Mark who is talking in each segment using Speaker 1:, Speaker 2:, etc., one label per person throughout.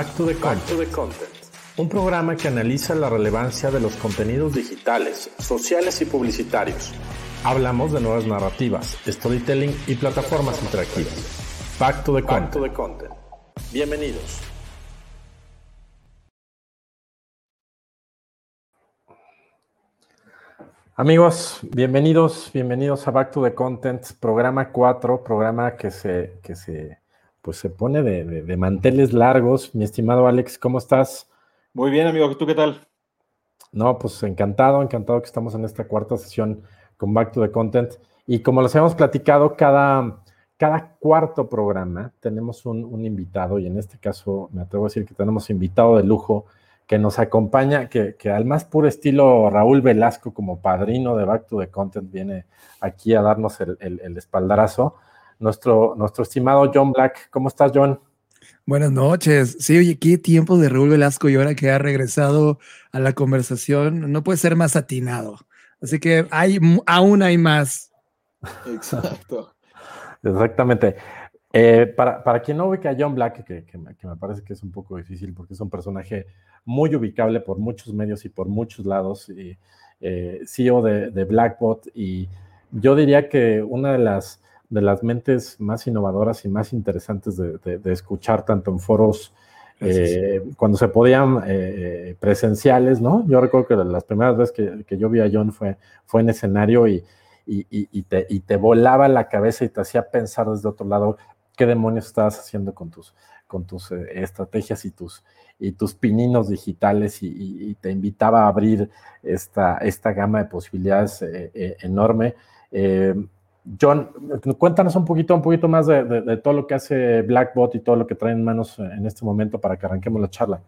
Speaker 1: Back to the, Content. Un programa que analiza la relevancia de los contenidos digitales, sociales y publicitarios. Hablamos de nuevas narrativas, storytelling y plataformas interactivas. Back to the, Back to the content. Bienvenidos. Amigos, bienvenidos, bienvenidos a Back to the Content, programa 4, programa que se, que se, pues se pone de, manteles largos. Mi estimado Alex, ¿cómo estás?
Speaker 2: Muy bien, amigo, ¿tú qué tal?
Speaker 1: No, pues encantado, encantado que estamos en esta cuarta sesión con Back to the Content. Y como les hemos platicado, cada, cada cuarto programa tenemos un, un invitado, y en este caso me atrevo a decir que tenemos invitado de lujo que nos acompaña, que, al más puro estilo Raúl Velasco como padrino de Back to the Content viene aquí a darnos el, espaldarazo. Nuestro, nuestro estimado John Black, ¿cómo estás John?
Speaker 3: Buenas noches. Sí, oye, qué tiempo de Raúl Velasco y ahora que ha regresado a la conversación, no puede ser más atinado. Así que hay, aún hay más.
Speaker 2: Exacto.
Speaker 1: Exactamente. Eh, para, para, quien no ubica a John Black, que, que, me parece que es un poco difícil porque es un personaje muy ubicable por muchos medios y por muchos lados, y, eh, CEO de, Blackbot, y yo diría que una de las, de las mentes más innovadoras y más interesantes de, escuchar tanto en foros eh, cuando se podían presenciales, ¿no? Yo recuerdo que las primeras veces que, yo vi a John fue, fue en escenario y, y, y, te, y, te, volaba la cabeza y te hacía pensar desde otro lado qué demonios estabas haciendo con tus, con tus eh, estrategias y tus, y tus pininos digitales y, te invitaba a abrir esta, esta gama de posibilidades eh, eh, enorme. John, cuéntanos un poquito, un poquito más de, todo lo que hace Blackbot y todo lo que trae en manos en este momento para que arranquemos la charla.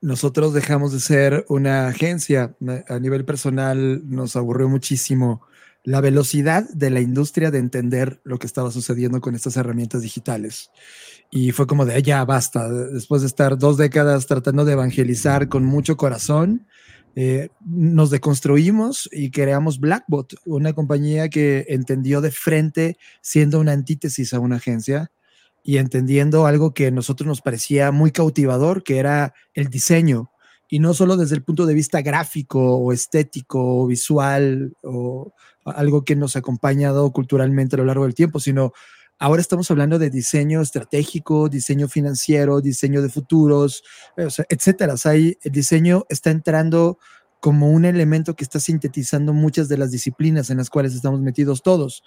Speaker 3: Nosotros dejamos de ser una agencia. A nivel personal nos aburrió muchísimo la velocidad de la industria de entender lo que estaba sucediendo con estas herramientas digitales. Y fue como de, ya basta, después de estar dos décadas tratando de evangelizar con mucho corazón, eh, nos deconstruimos y creamos Blackbot, una compañía que entendió de frente, siendo una antítesis a una agencia, y entendiendo algo que a nosotros nos parecía muy cautivador, que era el diseño, y no solo desde el punto de vista gráfico o estético o visual o algo que nos ha acompañado culturalmente a lo largo del tiempo, sino ahora estamos hablando de diseño estratégico, diseño financiero, diseño de futuros, etcétera. O el diseño está entrando como un elemento que está sintetizando muchas de las disciplinas en las cuales estamos metidos todos.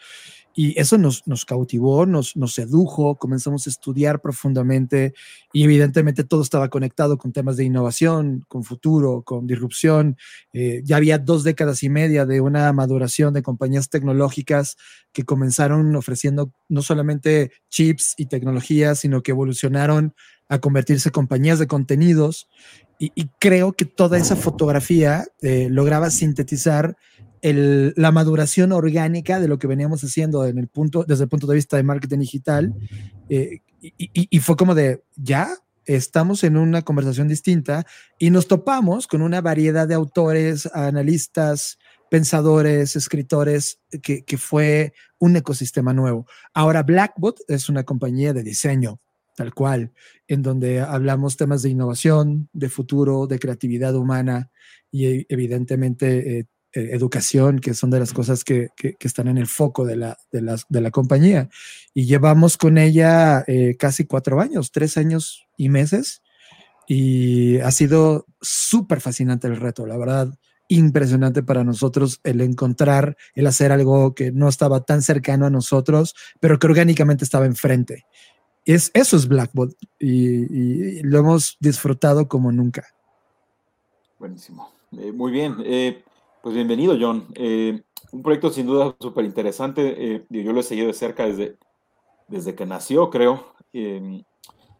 Speaker 3: Y eso nos, nos cautivó, nos, nos sedujo, comenzamos a estudiar profundamente y evidentemente todo estaba conectado con temas de innovación, con futuro, con disrupción. Eh, ya había dos décadas y media de una maduración de compañías tecnológicas que comenzaron ofreciendo no solamente chips y tecnologías, sino que evolucionaron a convertirse en compañías de contenidos. Y, creo que toda esa fotografía eh, lograba sintetizar la maduración orgánica de lo que veníamos haciendo en el punto, desde el punto de vista de marketing digital. Eh, y, fue como de, ya estamos en una conversación distinta y nos topamos con una variedad de autores, analistas, pensadores, escritores, que, que fue un ecosistema nuevo. Ahora Blackbot es una compañía de diseño, tal cual, en donde hablamos temas de innovación, de futuro, de creatividad humana y evidentemente eh, eh, educación, que son de las cosas que, están en el foco de la, de, la compañía. Y llevamos con ella eh, casi cuatro años, tres años y meses. Y ha sido súper fascinante el reto, la verdad, impresionante para nosotros el encontrar, el hacer algo que no estaba tan cercano a nosotros, pero que orgánicamente estaba enfrente. Es, eso es Blackbot y, lo hemos disfrutado como nunca.
Speaker 2: Buenísimo. Eh, muy bien. Pues bienvenido, John. Eh, un proyecto sin duda súper interesante. Eh, yo lo he seguido de cerca desde, desde que nació, creo. Em,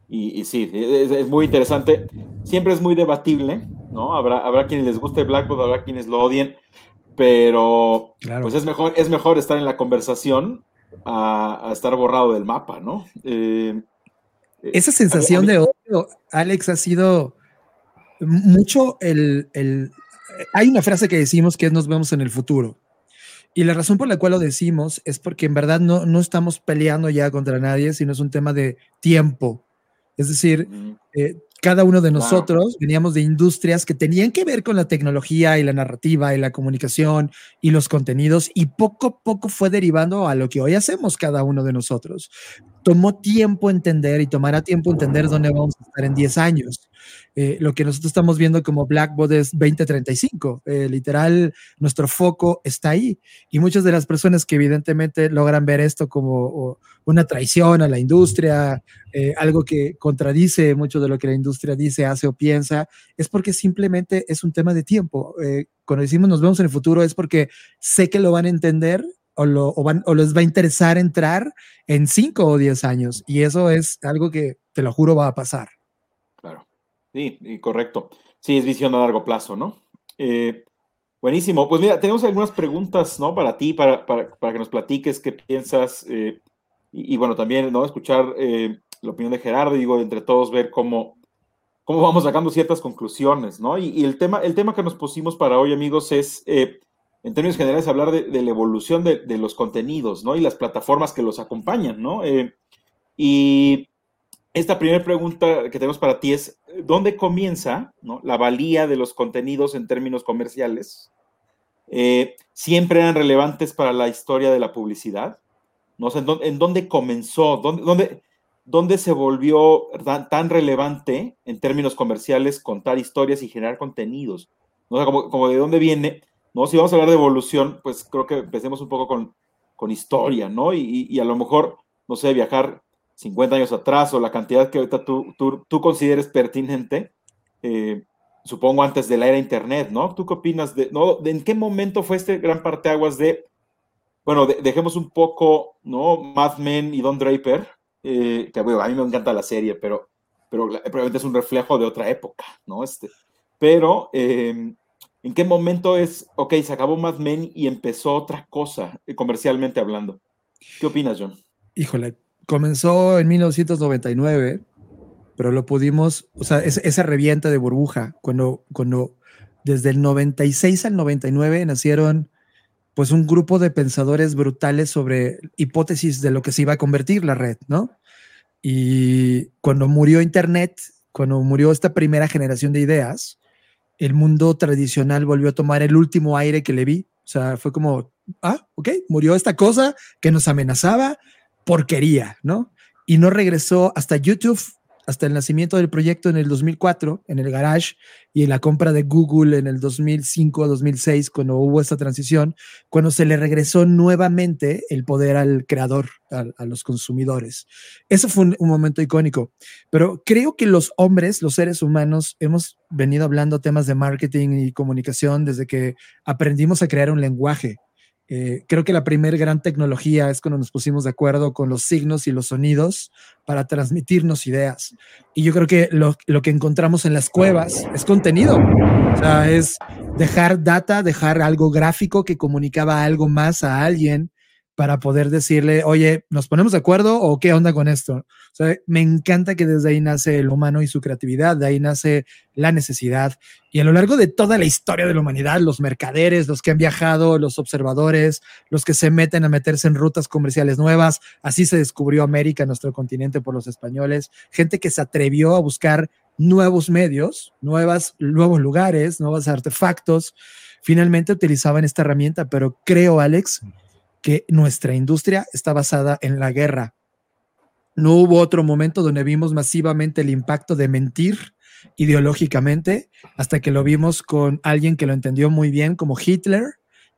Speaker 2: y, sí, es, muy interesante. Siempre es muy debatible, ¿no? Habrá, habrá quienes les guste Blackboard, habrá quienes lo odien, pero pues es mejor, es mejor estar en la conversación a, estar borrado del mapa, ¿no?
Speaker 3: Eh, Esa sensación de odio, Alex, ha sido mucho el hay una frase que decimos que es nos vemos en el futuro. Y la razón por la cual lo decimos es porque en verdad no, no estamos peleando ya contra nadie, sino es un tema de tiempo. Es decir, eh, cada uno de nosotros veníamos de industrias que tenían que ver con la tecnología y la narrativa y la comunicación y los contenidos y poco a poco fue derivando a lo que hoy hacemos cada uno de nosotros. Tomó tiempo entender y tomará tiempo entender dónde vamos a estar en 10 años. Eh, lo que nosotros estamos viendo como Blackboard es 2035. Eh, literal, nuestro foco está ahí. Y muchas de las personas que evidentemente logran ver esto como una traición a la industria, eh, algo que contradice mucho de lo que la industria dice, hace o piensa, es porque simplemente es un tema de tiempo. cuando decimos nos vemos en el futuro es porque sé que lo van a entender o, lo, les va a interesar entrar en 5 o 10 años. Y eso es algo que, te lo juro, va a pasar.
Speaker 2: Sí, correcto. Sí, es visión a largo plazo, ¿no? Eh, buenísimo. Pues mira, tenemos algunas preguntas, ¿no? Para ti, para, para, que nos platiques qué piensas. Eh, y, bueno, también, ¿no? Escuchar eh, la opinión de Gerardo, digo, entre todos ver cómo, cómo vamos sacando ciertas conclusiones, ¿no? Y, el, tema, el tema que nos pusimos para hoy, amigos, es, en términos generales, hablar de, la evolución de, los contenidos, ¿no? Y las plataformas que los acompañan, ¿no? y esta primera pregunta que tenemos para ti es, ¿dónde comienza la valía de los contenidos en términos comerciales? Eh, ¿Siempre eran relevantes para la historia de la publicidad? No sé, ¿en, dónde, comenzó? ¿Dónde, dónde, se volvió tan, relevante en términos comerciales contar historias y generar contenidos? ¿No? como, de dónde viene. ¿No? Si vamos a hablar de evolución, pues creo que empecemos un poco con, con historia, ¿no? Y, a lo mejor, no sé, viajar 50 años atrás o la cantidad que ahorita tú, tú, consideres pertinente, eh, supongo antes de la era Internet, ¿no? ¿Tú qué opinas de, no, en qué momento fue este gran parteaguas de, bueno, dejemos un poco, ¿no? Mad Men y Don Draper, eh, que a mí me encanta la serie, pero, pero probablemente es un reflejo de otra época, ¿no? Este, pero, em, ¿en qué momento es, ok, se acabó Mad Men y empezó otra cosa, eh, comercialmente hablando? ¿Qué opinas, John?
Speaker 3: Híjole, comenzó en 1999, pero lo pudimos, o sea, esa revienta de burbuja, cuando, cuando desde el 96 al 99 nacieron pues un grupo de pensadores brutales sobre hipótesis de lo que se iba a convertir la red, ¿no? Y cuando murió Internet, cuando murió esta primera generación de ideas, el mundo tradicional volvió a tomar el último aire que le vi. O sea, fue como, ah, ok, murió esta cosa que nos amenazaba, porquería, ¿no? Y no regresó hasta YouTube, hasta el nacimiento del proyecto en el 2004, en el garage, y en la compra de Google en el 2005 2006, cuando hubo esta transición, cuando se le regresó nuevamente el poder al creador, a, los consumidores. Eso fue un, momento icónico. Pero creo que los hombres, los seres humanos, hemos venido hablando temas de marketing y comunicación desde que aprendimos a crear un lenguaje. Eh, creo que la primera gran tecnología es cuando nos pusimos de acuerdo con los signos y los sonidos para transmitirnos ideas. Y yo creo que lo, lo, que encontramos en las cuevas es contenido. Es dejar data, dejar algo gráfico que comunicaba algo más a alguien para poder decirle, oye, ¿nos ponemos de acuerdo o qué onda con esto? Me encanta que desde ahí nace el humano y su creatividad, de ahí nace la necesidad. Y a lo largo de toda la historia de la humanidad, los mercaderes, los que han viajado, los observadores, los que se meten a meterse en rutas comerciales nuevas, así se descubrió América, nuestro continente, por los españoles, gente que se atrevió a buscar nuevos medios, nuevos lugares, nuevos artefactos, finalmente utilizaban esta herramienta, pero creo, Alex, que nuestra industria está basada en la guerra. No hubo otro momento donde vimos masivamente el impacto de mentir ideológicamente hasta que lo vimos con alguien que lo entendió muy bien como Hitler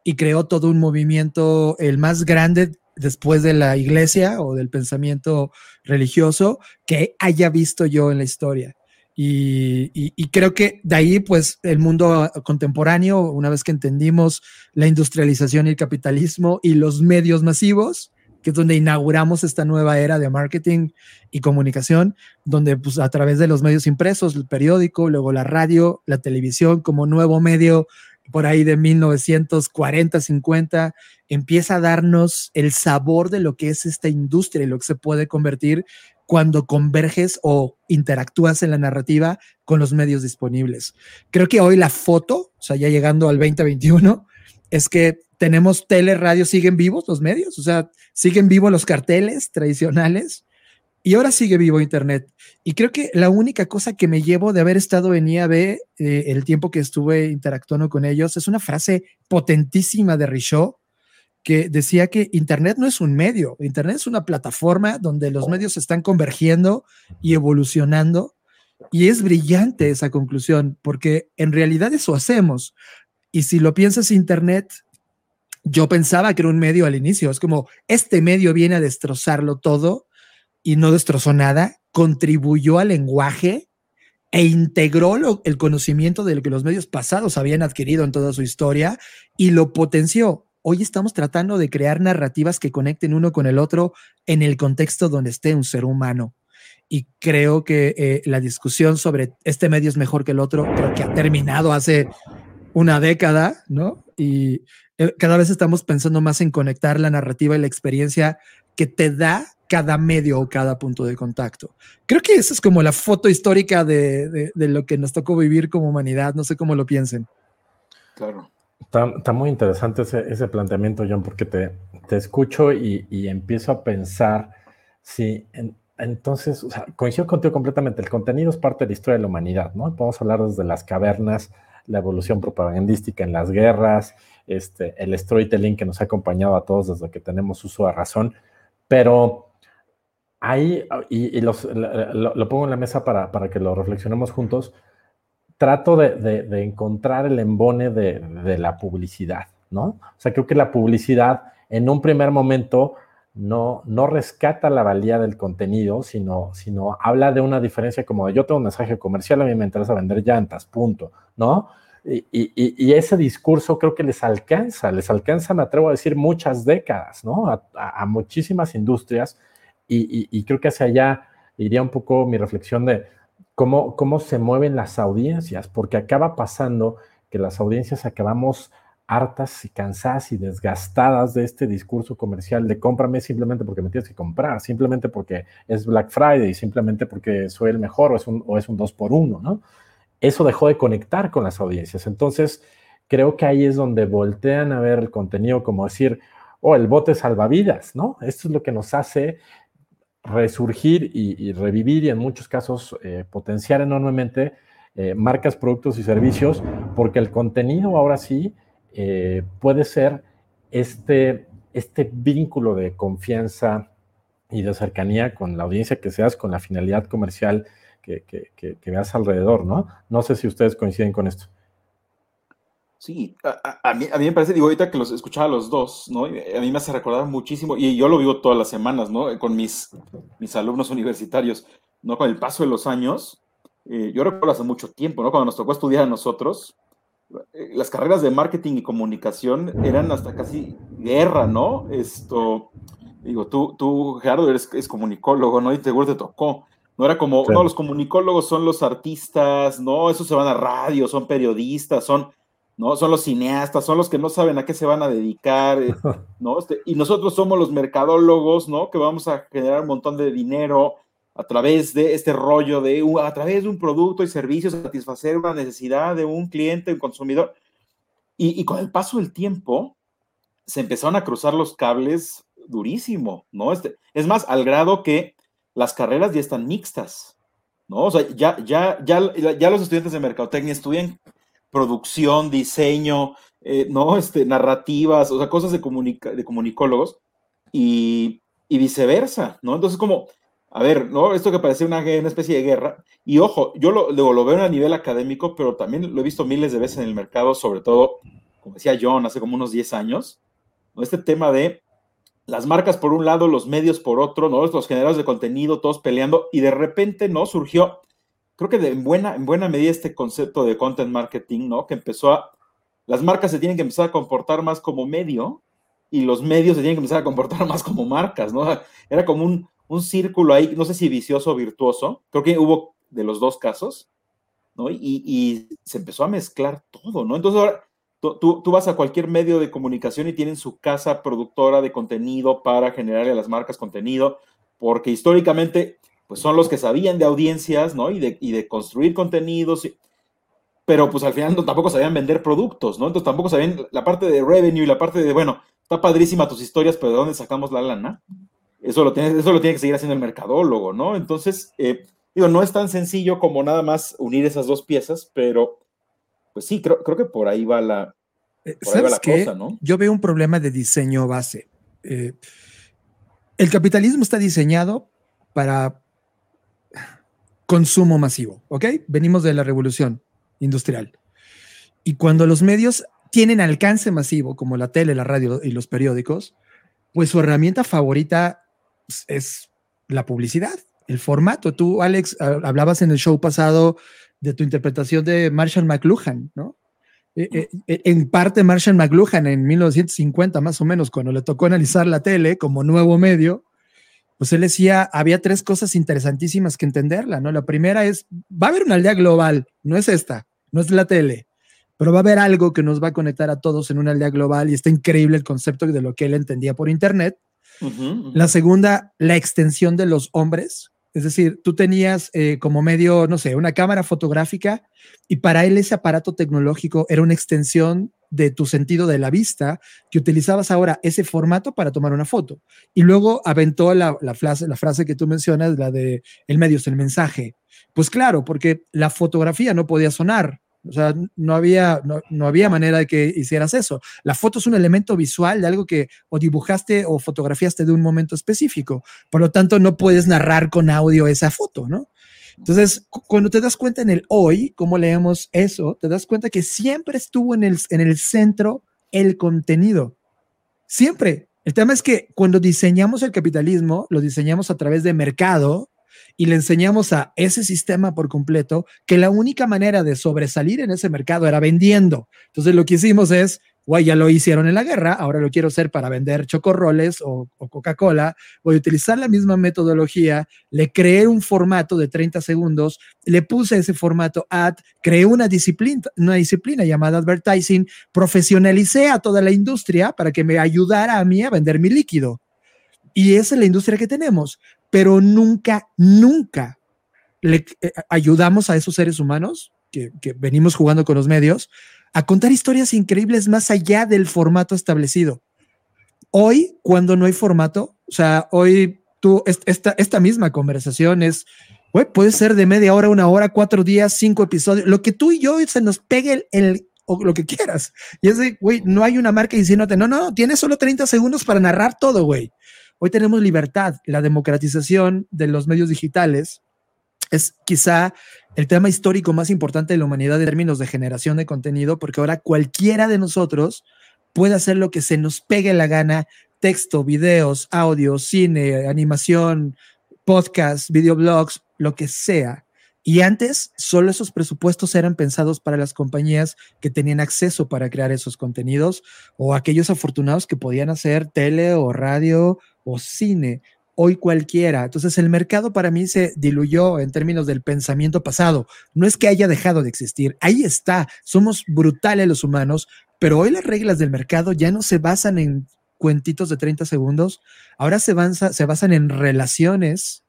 Speaker 3: y creó todo un movimiento, el más grande después de la iglesia o del pensamiento religioso que haya visto yo en la historia. Y, creo que de ahí, pues, el mundo contemporáneo, una vez que entendimos la industrialización y el capitalismo y los medios masivos, que es donde inauguramos esta nueva era de marketing y comunicación, donde pues a través de los medios impresos, el periódico, luego la radio, la televisión como nuevo medio por ahí de 1940, 50, empieza a darnos el sabor de lo que es esta industria y lo que se puede convertir cuando converges o interactúas en la narrativa con los medios disponibles. Creo que hoy la foto, o sea, ya llegando al 2021, es que tenemos tele, radio, siguen vivos los medios, o sea, siguen vivos los carteles tradicionales Y ahora sigue vivo Internet. Y creo que la única cosa que me llevo de haber estado en IAB eh, el tiempo que estuve interactuando con ellos es una frase potentísima de Richaud que decía que Internet no es un medio, Internet es una plataforma donde los medios están convergiendo y evolucionando. Y es brillante esa conclusión, porque en realidad eso hacemos. Y si lo piensas, Internet, yo pensaba que era un medio al inicio, es como, este medio viene a destrozarlo todo y no destrozó nada, contribuyó al lenguaje e integró el conocimiento de lo que los medios pasados habían adquirido en toda su historia y lo potenció. Hoy estamos tratando de crear narrativas que conecten uno con el otro en el contexto donde esté un ser humano. Y creo que eh, la discusión sobre este medio es mejor que el otro, creo que ha terminado hace una década, ¿no? Y eh, cada vez estamos pensando más en conectar la narrativa y la experiencia que te da cada medio o cada punto de contacto. Creo que esa es como la foto histórica de, lo que nos tocó vivir como humanidad. No sé cómo lo piensen.
Speaker 2: Claro.
Speaker 1: Está, muy interesante ese, planteamiento, John, porque te, escucho y, empiezo a pensar si entonces, coincido contigo completamente, el contenido es parte de la historia de la humanidad, ¿no? Podemos hablar desde las cavernas, la evolución propagandística en las guerras, este, el storytelling que nos ha acompañado a todos desde que tenemos uso de razón, pero ahí, y, lo, pongo en la mesa para, que lo reflexionemos juntos, trato de, encontrar el embone de, la publicidad, ¿no? O sea, creo que la publicidad en un primer momento no, no rescata la valía del contenido, sino, sino habla de una diferencia como de yo tengo un mensaje comercial, a mí me interesa vender llantas, punto, ¿no? Y, ese discurso creo que les alcanza, les alcanza, me atrevo a decir, muchas décadas, ¿no? A, muchísimas industrias y, creo que hacia allá iría un poco mi reflexión de cómo, cómo se mueven las audiencias, porque acaba pasando que las audiencias acabamos hartas y cansadas y desgastadas de este discurso comercial de cómprame simplemente porque me tienes que comprar, simplemente porque es Black Friday, simplemente porque soy el mejor o es un, o es un dos por uno, ¿no? eso dejó de conectar con las audiencias. Entonces, creo que ahí es donde voltean a ver el contenido como decir, oh, el bote salvavidas, ¿no? Esto es lo que nos hace resurgir y, revivir y en muchos casos eh, potenciar enormemente eh, marcas, productos y servicios, porque el contenido ahora sí eh, puede ser este, este vínculo de confianza y de cercanía con la audiencia que seas, con la finalidad comercial que, veas alrededor, ¿no? No sé si ustedes coinciden con esto.
Speaker 2: Sí, a, mí, a mí me parece, digo, ahorita que los escuchaba a los dos, ¿no? A mí me hace recordar muchísimo, y yo lo vivo todas las semanas, ¿no? Con mis, mis alumnos universitarios, ¿no? Con el paso de los años, eh, yo recuerdo hace mucho tiempo, ¿no? Cuando nos tocó estudiar a nosotros, eh, las carreras de marketing y comunicación eran hasta casi guerra, ¿no? Esto, digo, tú, tú Gerardo, eres es comunicólogo, ¿no? Y seguro te tocó. No era como, no, los comunicólogos son los artistas, no, esos se van a radio, son periodistas, son, no, son los cineastas, son los que no saben a qué se van a dedicar, eh, ¿no? Este, y nosotros somos los mercadólogos, ¿no? Que vamos a generar un montón de dinero a través de este rollo de, a través de un producto y servicio, satisfacer una necesidad de un cliente, un consumidor. Y, y con el paso del tiempo, se empezaron a cruzar los cables durísimo, ¿no? Este, es más, al grado que las carreras ya están mixtas, ¿no? O sea, ya, ya, ya, ya los estudiantes de mercadotecnia estudian producción, diseño, eh, ¿no? Este, narrativas, o sea, cosas de, de comunicólogos y, viceversa, ¿no? Entonces, como, a ver, ¿no? Esto que parece una, una especie de guerra, y ojo, yo lo, lo, veo a nivel académico, pero también lo he visto miles de veces en el mercado, sobre todo, como decía John, hace como unos 10 años. Este tema de las marcas por un lado, los medios por otro, ¿no? Los generadores de contenido, todos peleando, y de repente, ¿no? Surgió, creo que de, en, buena, en buena medida este concepto de content marketing, ¿no? Que empezó a, las marcas se tienen que empezar a comportar más como medio, y los medios se tienen que empezar a comportar más como marcas, ¿no? Era como un, un círculo ahí, no sé si vicioso o virtuoso, creo que hubo de los dos casos, ¿no? Y, y se empezó a mezclar todo, ¿no? Entonces ahora Tú, vas a cualquier medio de comunicación y tienen su casa productora de contenido para generarle a las marcas contenido, porque históricamente pues son los que sabían de audiencias, ¿no? Y de, y de construir contenidos, pero pues al final no, tampoco sabían vender productos, ¿no? Entonces tampoco sabían la parte de revenue y la parte de, bueno, está padrísima tus historias, pero ¿de dónde sacamos la lana? eso lo tiene, eso lo tiene que seguir haciendo el mercadólogo, ¿no? Entonces, eh, digo, no es tan sencillo como nada más unir esas dos piezas, pero pues sí, creo, creo que por ahí va la,
Speaker 3: eh, ¿Sabes qué? Yo veo un problema de diseño base. Eh, el capitalismo está diseñado para consumo masivo, ¿ok? Venimos de la revolución industrial. Y cuando los medios tienen alcance masivo, como la tele, la radio y los periódicos, pues su herramienta favorita es la publicidad, el formato. Tú, Alex, hablabas en el show pasado de tu interpretación de Marshall McLuhan, ¿no? Eh, eh, eh, en parte Marshall McLuhan en 1950 más o menos, cuando le tocó analizar la tele como nuevo medio, pues él decía, había tres cosas interesantísimas que entenderla, ¿no? La primera es, va a haber una aldea global, no es esta, no es la tele, pero va a haber algo que nos va a conectar a todos en una aldea global y está increíble el concepto de lo que él entendía por Internet. La segunda, la extensión de los hombres, es decir, tú tenías eh, como medio, no sé, una cámara fotográfica y para él ese aparato tecnológico era una extensión de tu sentido de la vista, que utilizabas ahora ese formato para tomar una foto. Y luego aventó la, frase, la frase que tú mencionas, la de el medio es el mensaje. Pues claro, porque la fotografía no podía sonar, o sea, no había, no, había manera de que hicieras eso. La foto es un elemento visual de algo que o dibujaste o fotografiaste de un momento específico. Por lo tanto, no puedes narrar con audio esa foto, ¿no? Entonces, cuando te das cuenta en el hoy, cómo leemos eso, te das cuenta que siempre estuvo en el, en el centro el contenido. Siempre. El tema es que cuando diseñamos el capitalismo, lo diseñamos a través de mercado, y le enseñamos a ese sistema por completo que la única manera de sobresalir en ese mercado era vendiendo. Entonces lo que hicimos es, guay, ya lo hicieron en la guerra, ahora lo quiero hacer para vender chocorroles o, o Coca-Cola, voy a utilizar la misma metodología, le creé un formato de 30 segundos, le puse ese formato ad, creé una disciplina, una disciplina llamada advertising, profesionalicé a toda la industria para que me ayudara a mí a vender mi líquido. Y esa es la industria que tenemos pero nunca, nunca le eh, ayudamos a esos seres humanos que, venimos jugando con los medios a contar historias increíbles más allá del formato establecido. Hoy, cuando no hay formato, o sea, hoy tú, esta, esta misma conversación es, güey, puede ser de media hora, una hora, cuatro días, cinco episodios, lo que tú y yo se nos pegue el, lo que quieras. Y es de, güey, no hay una marca diciéndote, no, no, tienes solo 30 segundos para narrar todo, güey. Hoy tenemos libertad. La democratización de los medios digitales es quizá el tema histórico más importante de la humanidad en términos de generación de contenido, porque ahora cualquiera de nosotros puede hacer lo que se nos pegue la gana, texto, videos, audio, cine, animación, podcast, videoblogs, lo que sea. Y antes, solo esos presupuestos eran pensados para las compañías que tenían acceso para crear esos contenidos o aquellos afortunados que podían hacer tele o radio o cine. Hoy cualquiera. Entonces el mercado para mí se diluyó en términos del pensamiento pasado. No es que haya dejado de existir. Ahí está. Somos brutales los humanos, pero hoy las reglas del mercado ya no se basan en cuentitos de 30 segundos. Ahora se, se basan en relaciones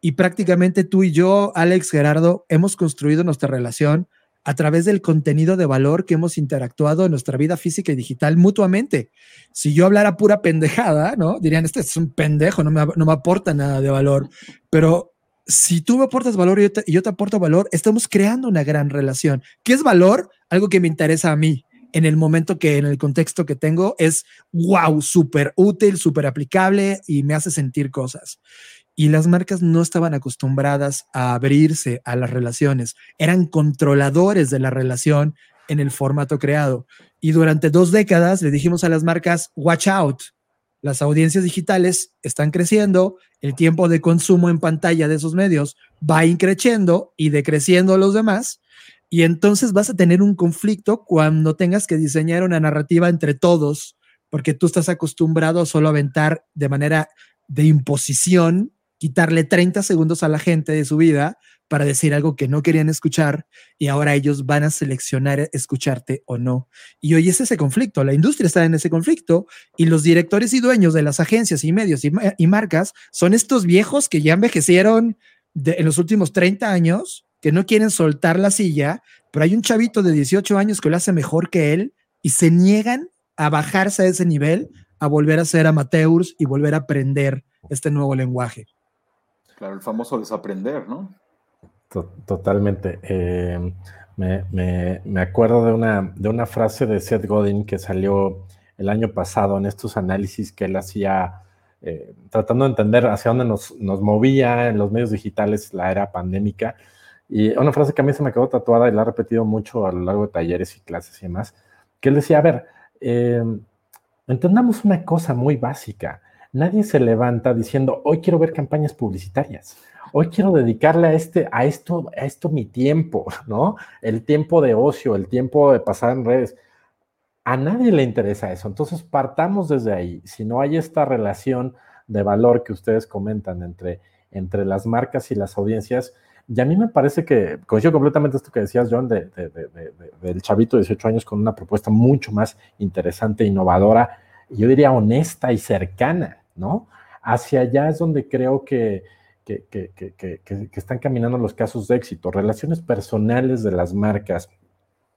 Speaker 3: y prácticamente tú y yo, Alex Gerardo, hemos construido nuestra relación a través del contenido de valor que hemos interactuado en nuestra vida física y digital mutuamente. Si yo hablara pura pendejada, ¿no? Dirían, este es un pendejo, no me, no me aporta nada de valor. Pero si tú me aportas valor y yo, te, y yo te aporto valor, estamos creando una gran relación. ¿Qué es valor? Algo que me interesa a mí en el momento que, en el contexto que tengo, es wow, súper útil, súper aplicable y me hace sentir cosas y las marcas no estaban acostumbradas a abrirse a las relaciones, eran controladores de la relación en el formato creado. Y durante dos décadas le dijimos a las marcas, watch out, las audiencias digitales están creciendo, el tiempo de consumo en pantalla de esos medios va increciendo y decreciendo los demás, y entonces vas a tener un conflicto cuando tengas que diseñar una narrativa entre todos, porque tú estás acostumbrado a solo aventar de manera de imposición quitarle 30 segundos a la gente de su vida para decir algo que no querían escuchar y ahora ellos van a seleccionar escucharte o no. Y hoy es ese conflicto, la industria está en ese conflicto y los directores y dueños de las agencias y medios y, marcas son estos viejos que ya envejecieron en los últimos 30 años, que no quieren soltar la silla, pero hay un chavito de 18 años que lo hace mejor que él y se niegan a bajarse a ese nivel, a volver a ser amateurs y volver a aprender este nuevo lenguaje.
Speaker 2: Claro, el famoso desaprender, ¿no?
Speaker 1: Totalmente. Eh, me, acuerdo de una, de una frase de Seth Godin que salió el año pasado en estos análisis que él hacía, eh, tratando de entender hacia dónde nos, nos, movía en los medios digitales la era pandémica. Y una frase que a mí se me quedó tatuada y la he repetido mucho a lo largo de talleres y clases y demás, que él decía, a ver, eh, entendamos una cosa muy básica. Nadie se levanta diciendo, hoy quiero ver campañas publicitarias hoy quiero dedicarle a, este, a, esto, a esto mi tiempo, ¿no? El tiempo de ocio, el tiempo de pasar en redes. A nadie le interesa eso. Entonces, partamos desde ahí. Si no hay esta relación de valor que ustedes comentan entre, entre las marcas y las audiencias, y a mí me parece que coincido completamente esto que decías, John, de, del chavito de 18 años con una propuesta mucho más interesante, innovadora, yo diría honesta y cercana, ¿no? Hacia allá es donde creo que, que, están caminando los casos de éxito, relaciones personales de las marcas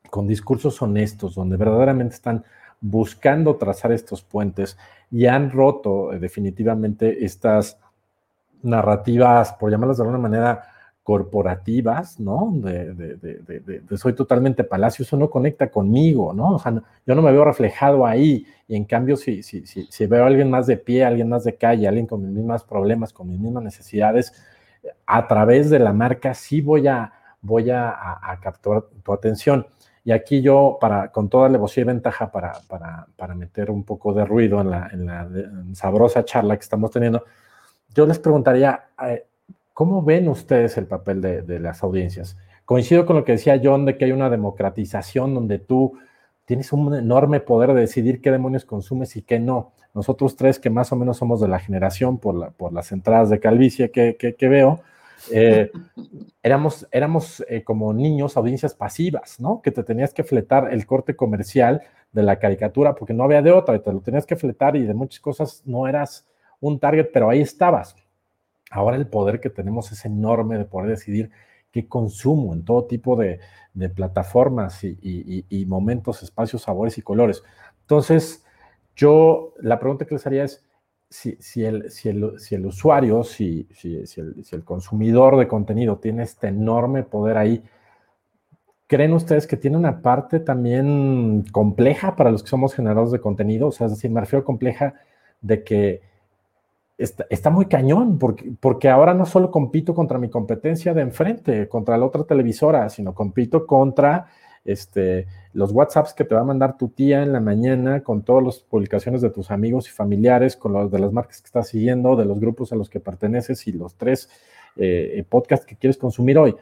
Speaker 1: con discursos honestos, donde verdaderamente están buscando trazar estos puentes y han roto eh, definitivamente estas narrativas, por llamarlas de alguna manera, corporativas, ¿no? De, soy totalmente palacio, eso no conecta conmigo, ¿no? O sea, yo no me veo reflejado ahí. Y en cambio, si, si, si, si, veo a alguien más de pie, alguien más de calle, alguien con mis mismos problemas, con mis mismas necesidades, a través de la marca sí voy a, voy a, capturar tu atención. Y aquí yo, para, con toda alevosía y ventaja, para, para, para, meter un poco de ruido en la, en la sabrosa charla que estamos teniendo, yo les preguntaría, eh, ¿Cómo ven ustedes el papel de, las audiencias? Coincido con lo que decía John de que hay una democratización donde tú tienes un enorme poder de decidir qué demonios consumes y qué no. Nosotros tres, que más o menos somos de la generación por, por las entradas de calvicie que, veo, eh, éramos, éramos eh, como niños, audiencias pasivas, ¿no? Que te tenías que fletar el corte comercial de la caricatura porque no había de otra, y te lo tenías que fletar y de muchas cosas no eras un target, pero ahí estabas. Ahora el poder que tenemos es enorme de poder decidir qué consumo en todo tipo de, plataformas y, momentos, espacios, sabores y colores. Entonces, yo la pregunta que les haría es si, el, si, el, usuario, si, el, consumidor de contenido tiene este enorme poder ahí, ¿creen ustedes que tiene una parte también compleja para los que somos generadores de contenido? O sea, es decir, me refiero compleja de que está, muy cañón, porque, porque ahora no solo compito contra mi competencia de enfrente, contra la otra televisora, sino compito contra este, los WhatsApps que te va a mandar tu tía en la mañana, con todas las publicaciones de tus amigos y familiares, con los de las marcas que estás siguiendo, de los grupos a los que perteneces y los tres eh, podcasts que quieres consumir hoy.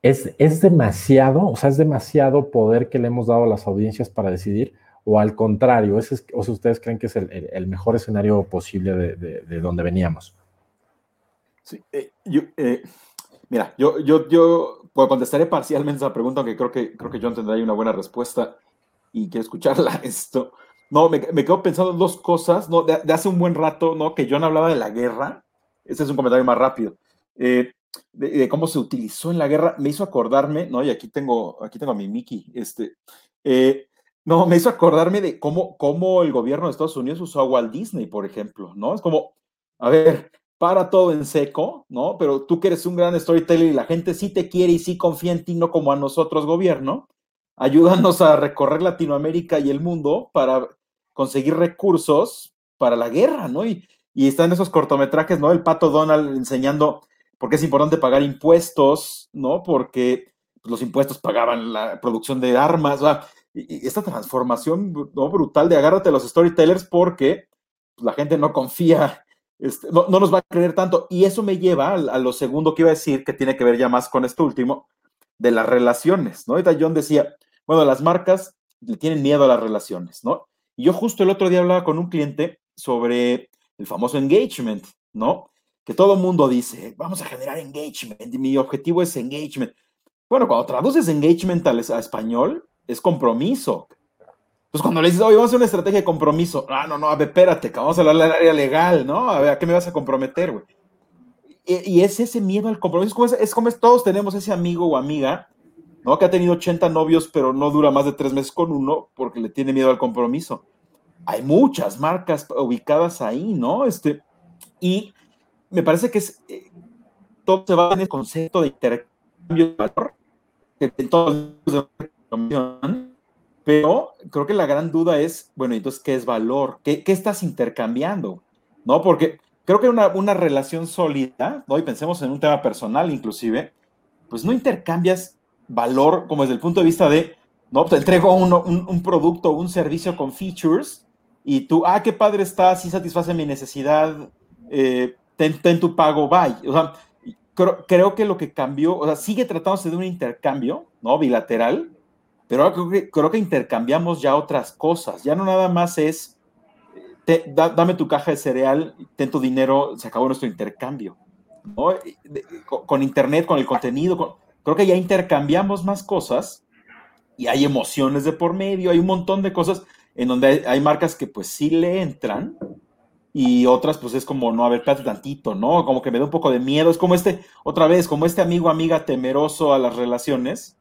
Speaker 1: Es, es demasiado, o sea, es demasiado poder que le hemos dado a las audiencias para decidir o al contrario, ese o si ustedes creen que es el, mejor escenario posible de, donde veníamos.
Speaker 2: Sí, eh, yo, eh, mira, yo, yo, yo pues, contestaré parcialmente esa pregunta, aunque creo que, creo que John tendrá ahí una buena respuesta y quiero escucharla esto. No, me, me quedo pensando en dos cosas, ¿no? De, hace un buen rato, ¿no? Que John hablaba de la guerra. Este es un comentario más rápido. Eh, de, cómo se utilizó en la guerra, me hizo acordarme, ¿no? Y aquí tengo, aquí tengo a mi Mickey, este, no, me hizo acordarme de cómo, cómo el gobierno de Estados Unidos usó a Walt Disney, por ejemplo, ¿no? Es como, a ver, para todo en seco, ¿no? Pero tú que eres un gran storyteller y la gente sí te quiere y sí confía en ti, no como a nosotros, gobierno, ayúdanos a recorrer Latinoamérica y el mundo para conseguir recursos para la guerra, ¿no? Y, y están esos cortometrajes, ¿no? El pato Donald enseñando por qué es importante pagar impuestos, ¿no? Porque los impuestos pagaban la producción de armas, ¿va? Esta transformación ¿no? brutal de agárrate a los storytellers porque pues, la gente no confía, este, no, nos va a creer tanto. Y eso me lleva a, lo segundo que iba a decir, que tiene que ver ya más con esto último, de las relaciones, ¿no? Ahorita John decía, bueno, las marcas le tienen miedo a las relaciones, ¿no? Y yo justo el otro día hablaba con un cliente sobre el famoso engagement, ¿no? Que todo el mundo dice, vamos a generar engagement y mi objetivo es engagement. Bueno, cuando traduces engagement a español, es compromiso. Pues cuando le dices, oye, vamos a hacer una estrategia de compromiso, ah, no, no, a ver, espérate, que vamos a hablar del área legal, ¿no? A ver, ¿a qué me vas a comprometer, güey? Y, es ese miedo al compromiso, es como, es, todos tenemos ese amigo o amiga, ¿no? Que ha tenido 80 novios, pero no dura más de tres meses con uno porque le tiene miedo al compromiso. Hay muchas marcas ubicadas ahí, ¿no? Este, Y me parece que es, eh, todo se va en el concepto de intercambio de valor, en todos pero creo que la gran duda es, bueno, entonces, ¿qué es valor? ¿Qué, qué estás intercambiando? ¿No? Porque creo que una, una relación sólida, ¿no? Y pensemos en un tema personal inclusive, pues no intercambias valor como desde el punto de vista de, no, te entrego un, un, producto, un servicio con features y tú, ah, qué padre está, sí satisface mi necesidad, eh, ten, tu pago, bye. O sea, creo, creo, que lo que cambió, o sea, sigue tratándose de un intercambio, ¿no? Bilateral, pero ahora creo que, creo que intercambiamos ya otras cosas, ya no nada más es, dame tu caja de cereal, ten tu dinero, se acabó nuestro intercambio. ¿no? Con, internet, con el contenido, creo que ya intercambiamos más cosas y hay emociones de por medio, hay un montón de cosas en donde hay, marcas que pues sí le entran y otras pues es como, no, a ver, espérate tantito, ¿no? Como que me da un poco de miedo, es como este, otra vez, como este amigo, amiga temeroso a las relaciones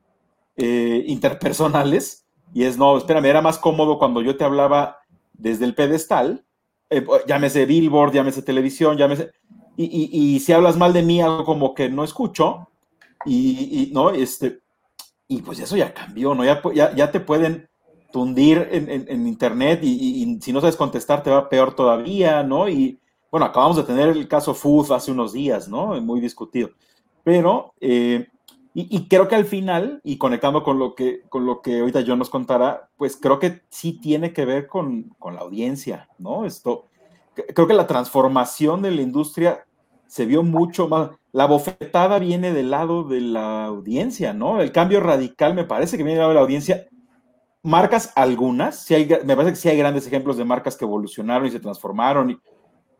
Speaker 2: eh, interpersonales y es, no, espérame, era más cómodo cuando yo te hablaba desde el pedestal, eh, llámese billboard, llámese televisión, llámese, y, y, y si hablas mal de mí, algo como que no escucho, y, no, este, y pues eso ya cambió, ¿no? Ya, ya, te pueden tundir en, internet y, si no sabes contestar te va peor todavía, ¿no? Y bueno, acabamos de tener el caso Food hace unos días, ¿no? Muy discutido. Pero, eh, y, creo que al final, y conectando con lo que, con lo que ahorita yo nos contará, pues creo que sí tiene que ver con, con la audiencia, ¿no? Esto, creo que la transformación de la industria se vio mucho más, la bofetada viene del lado de la audiencia, ¿no? El cambio radical me parece que viene del lado de la audiencia. Marcas algunas, sí hay, me parece que sí hay grandes ejemplos de marcas que evolucionaron y se transformaron,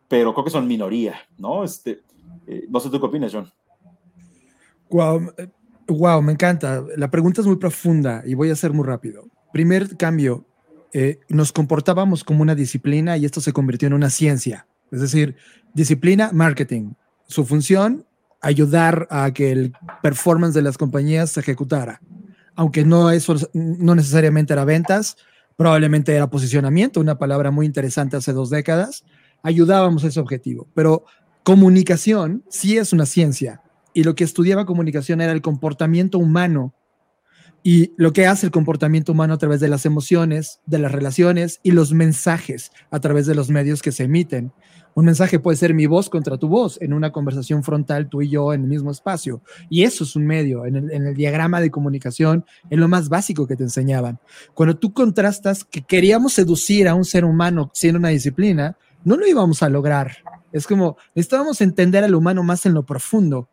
Speaker 2: pero creo que son minoría, ¿no? Este, eh, no sé tú qué opinas, John.
Speaker 3: Wow, wow, me encanta. La pregunta es muy profunda y voy a ser muy rápido. Primer cambio, eh, nos comportábamos como una disciplina y esto se convirtió en una ciencia. Es decir, disciplina, marketing. Su función, ayudar a que el performance de las compañías se ejecutara. Aunque no, eso, no necesariamente era ventas, probablemente era posicionamiento, una palabra muy interesante hace dos décadas, ayudábamos a ese objetivo. Pero comunicación sí es una ciencia y lo que estudiaba comunicación era el comportamiento humano y lo que hace el comportamiento humano a través de las emociones, de las relaciones y los mensajes a través de los medios que se emiten. Un mensaje puede ser mi voz contra tu voz en una conversación frontal, tú y yo en el mismo espacio. Y eso es un medio. En el, diagrama de comunicación, en lo más básico que te enseñaban. Cuando tú contrastas que queríamos seducir a un ser humano siendo una disciplina, no lo íbamos a lograr. Es como, necesitábamos entender al humano más en lo profundo.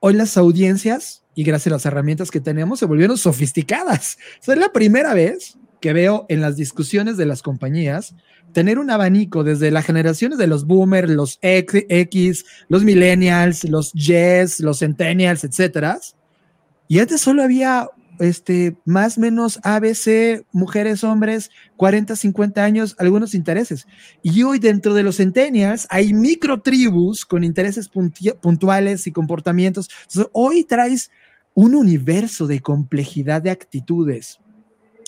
Speaker 3: Hoy las audiencias, y gracias a las herramientas que tenemos, se volvieron sofisticadas. es la primera vez que veo en las discusiones de las compañías tener un abanico desde las generaciones de los boomers, los X, los millennials, los Y, los centennials, etcétera. Y antes solo había este, más menos ABC, mujeres, hombres, 40, 50 años, algunos intereses. Y hoy dentro de los centennials hay micro tribus con intereses puntuales y comportamientos. Hoy traes un universo de complejidad de actitudes,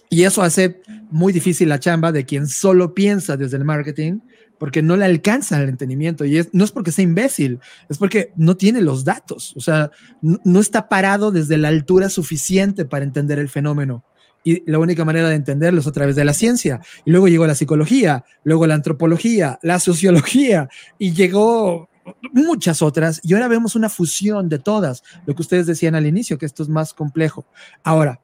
Speaker 3: y eso hace muy difícil la chamba de quien solo piensa desde el marketing, porque no le alcanza el entendimiento. Y no es porque sea imbécil, es porque no tiene los datos. O sea, no, está parado desde la altura suficiente para entender el fenómeno. Y la única manera de entenderlo es a través de la ciencia. Y luego llegó la psicología, luego la antropología, la sociología, y llegó muchas otras. Y ahora vemos una fusión de todas, lo que ustedes decían al inicio, que esto es más complejo. Ahora,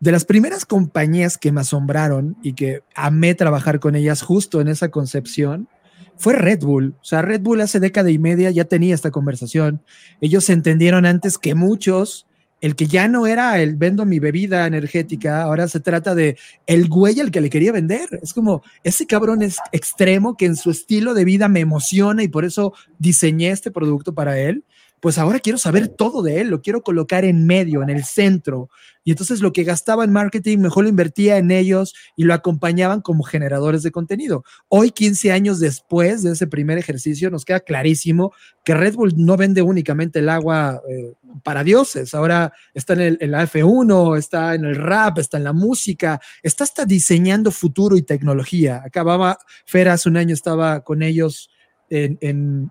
Speaker 3: de las primeras compañías que me asombraron y que amé trabajar con ellas justo en esa concepción fue Red Bull. O sea, Red Bull hace década y media ya tenía esta conversación. Ellos entendieron antes que muchos el que ya no era el vendo mi bebida energética, ahora se trata de el güey al que le quería vender. Es como ese cabrón es extremo que en su estilo de vida me emociona y por eso diseñé este producto para él pues ahora quiero saber todo de él, lo quiero colocar en medio, en el centro. Y entonces lo que gastaba en marketing, mejor lo invertía en ellos y lo acompañaban como generadores de contenido. Hoy, 15 años después de ese primer ejercicio, nos queda clarísimo que Red Bull no vende únicamente el agua eh, para dioses. Ahora está en, el, en la F1, está en el rap, está en la música, está hasta diseñando futuro y tecnología. Acababa, Fer hace un año estaba con ellos en,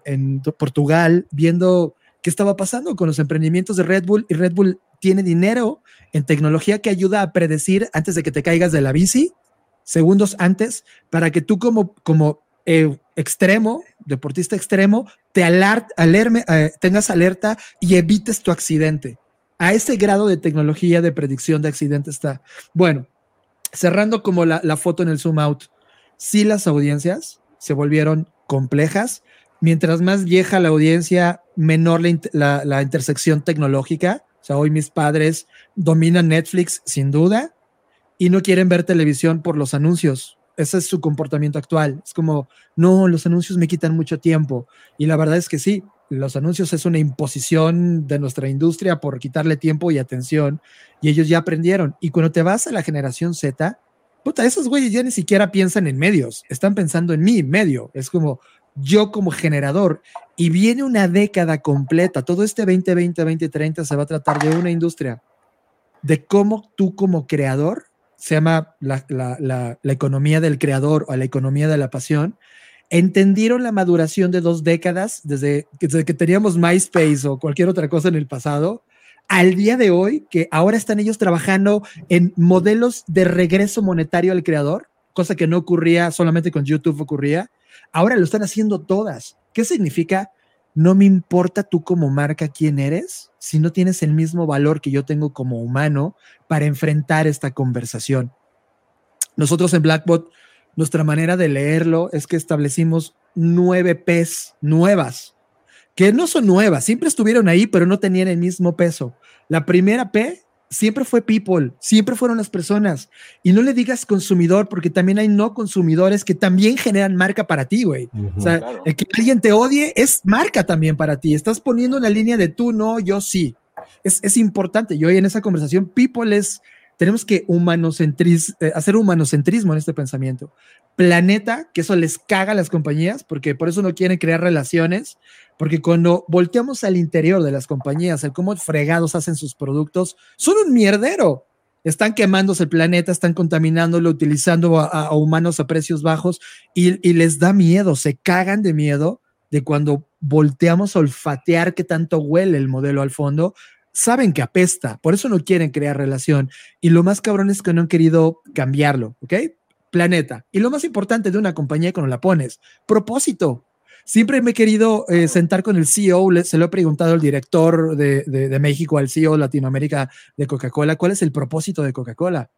Speaker 3: en Portugal viendo qué estaba pasando con los emprendimientos de Red Bull y Red Bull tiene dinero en tecnología que ayuda a predecir antes de que te caigas de la bici, segundos antes, para que tú como, como eh, extremo, deportista extremo, te alert, alerme, eh, tengas alerta y evites tu accidente. A ese grado de tecnología de predicción de accidente está. Bueno, cerrando como la, foto en el zoom out, sí las audiencias se volvieron complejas. Mientras más vieja la audiencia, menor la, intersección tecnológica sea, hoy mis padres dominan Netflix sin duda y no quieren ver televisión por los anuncios. Ese es su comportamiento actual. Es como, no, los anuncios me quitan mucho tiempo. Y la verdad es que sí, los anuncios es una imposición de nuestra industria por quitarle tiempo y atención. Y ellos ya aprendieron. Y cuando te vas a la generación Z, puta, esos güeyes ya ni siquiera piensan en medios, están pensando en mí, medio. Es como, yo como generador. Y viene una década completa, todo este 2020, 2030 se va a tratar de una industria, de cómo tú como creador, se llama la, economía del creador o la economía de la pasión, entendieron la maduración de dos décadas, desde, desde que teníamos MySpace o cualquier otra cosa en el pasado, al día de hoy, que ahora están ellos trabajando en modelos de regreso monetario al creador, cosa que no ocurría solamente con YouTube, ocurría, Ahora lo están haciendo todas. ¿Qué significa? No me importa tú como marca quién eres si no tienes el mismo valor que yo tengo como humano para enfrentar esta conversación. Nosotros en Blackbot, nuestra manera de leerlo es que establecimos nueve P's nuevas, que no son nuevas, siempre estuvieron ahí, pero no tenían el mismo peso. La primera P siempre fue people, siempre fueron las personas. Y no le digas consumidor, porque también hay no consumidores que también generan marca para ti, güey. o sea, el que alguien te odie es marca también para ti. Estás poniendo una línea de tú, no, yo sí. Es, es importante. Y hoy en esa conversación, people es, tenemos que humanocentris, eh, hacer humanocentrismo en este pensamiento. Planeta, que eso les caga a las compañías, porque por eso no quieren crear relaciones, porque cuando volteamos al interior de las compañías, el cómo fregados hacen sus productos, son un mierdero. Están quemándose el planeta, están contaminándolo, utilizando a, humanos a precios bajos y, y, les da miedo, se cagan de miedo de cuando volteamos a olfatear qué tanto huele el modelo al fondo. Saben que apesta, por eso no quieren crear relación. Y lo más cabrón es que no han querido cambiarlo, ¿ok? Planeta. Y lo más importante de una compañía cuando la pones, propósito Siempre me he querido eh, sentar con el CEO, se lo he preguntado al director de, México, al CEO de Latinoamérica de Coca-Cola, ¿cuál es el propósito de Coca-Cola?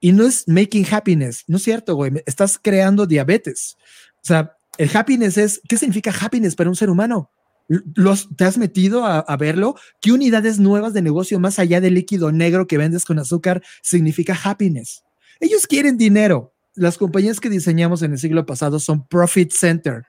Speaker 3: Y no es making happiness, no es cierto, güey, estás creando diabetes. O sea, el happiness es, ¿qué significa happiness para un ser humano? Los, ¿Te has metido a, a, verlo? ¿Qué unidades nuevas de negocio más allá del líquido negro que vendes con azúcar significa happiness? Ellos quieren dinero. Las compañías que diseñamos en el siglo pasado son profit center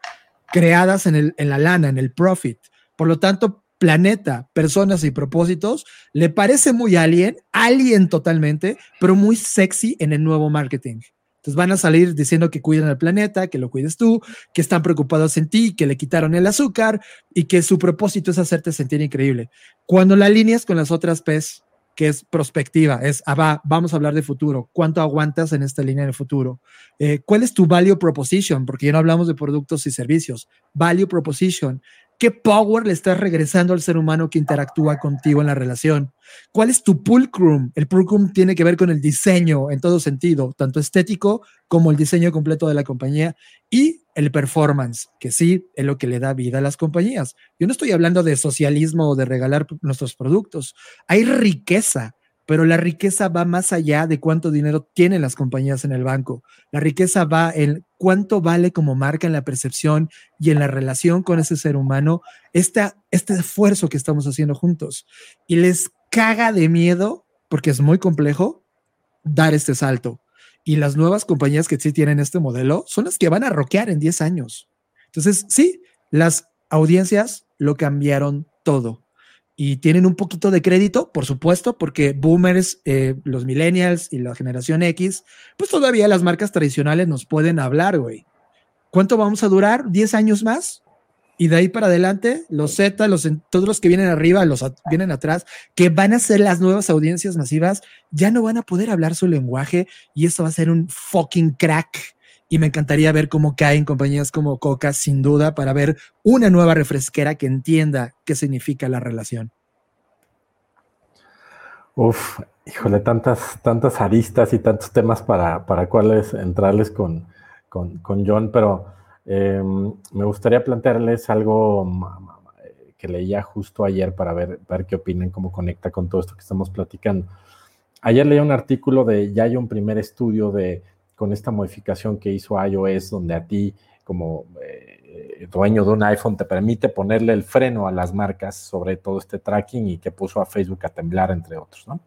Speaker 3: creadas en, el, en la lana, en el profit. Por lo tanto, planeta, personas y propósitos, le parece muy alien, alien totalmente, pero muy sexy en el nuevo marketing. Entonces van a salir diciendo que cuidan al planeta, que lo cuides tú, que están preocupados en ti, que le quitaron el azúcar y que su propósito es hacerte sentir increíble. Cuando la alineas con las otras P's, que es prospectiva, es, ah, va, vamos a hablar de futuro, ¿cuánto aguantas en esta línea de futuro? Eh, ¿Cuál es tu value proposition? Porque ya no hablamos de productos y servicios. Value proposition. ¿Qué power le estás regresando al ser humano que interactúa contigo en la relación? ¿Cuál es tu pulcrum? El pulcrum tiene que ver con el diseño en todo sentido, tanto estético como el diseño completo de la compañía y el performance, que sí es lo que le da vida a las compañías. Yo no estoy hablando de socialismo o de regalar nuestros productos. Hay riqueza, pero la riqueza va más allá de cuánto dinero tienen las compañías en el banco. La riqueza va en cuánto vale como marca en la percepción y en la relación con ese ser humano este esfuerzo que estamos haciendo juntos. Y les caga de miedo, porque es muy complejo, dar este salto. Y las nuevas compañías que sí tienen este modelo son las que van a roquear en 10 años. Entonces, sí, las audiencias lo cambiaron todo. Y tienen un poquito de crédito, por supuesto, porque boomers, eh, los millennials y la generación X, pues todavía las marcas tradicionales nos pueden hablar, güey. ¿Cuánto vamos a durar? ¿10 años más? Y de ahí para adelante, los Z, los, todos los que vienen arriba, los vienen atrás, que van a ser las nuevas audiencias masivas, ya no van a poder hablar su lenguaje y eso va a ser un fucking crack. y me encantaría ver cómo caen compañías como Coca, sin duda, para ver una nueva refresquera que entienda qué significa la relación.
Speaker 1: Uf, híjole, tantas, tantas aristas y tantos temas para, para cuáles entrarles con, con, John, pero em, me gustaría plantearles algo que leía justo ayer para ver, ver qué opinan, cómo conecta con todo esto que estamos platicando. Ayer leí un artículo de, ya hay un primer estudio de, con esta modificación que hizo iOS, donde a ti como eh, dueño de un iPhone te permite ponerle el freno a las marcas sobre todo este tracking y que puso a Facebook a temblar, entre otros, ¿no?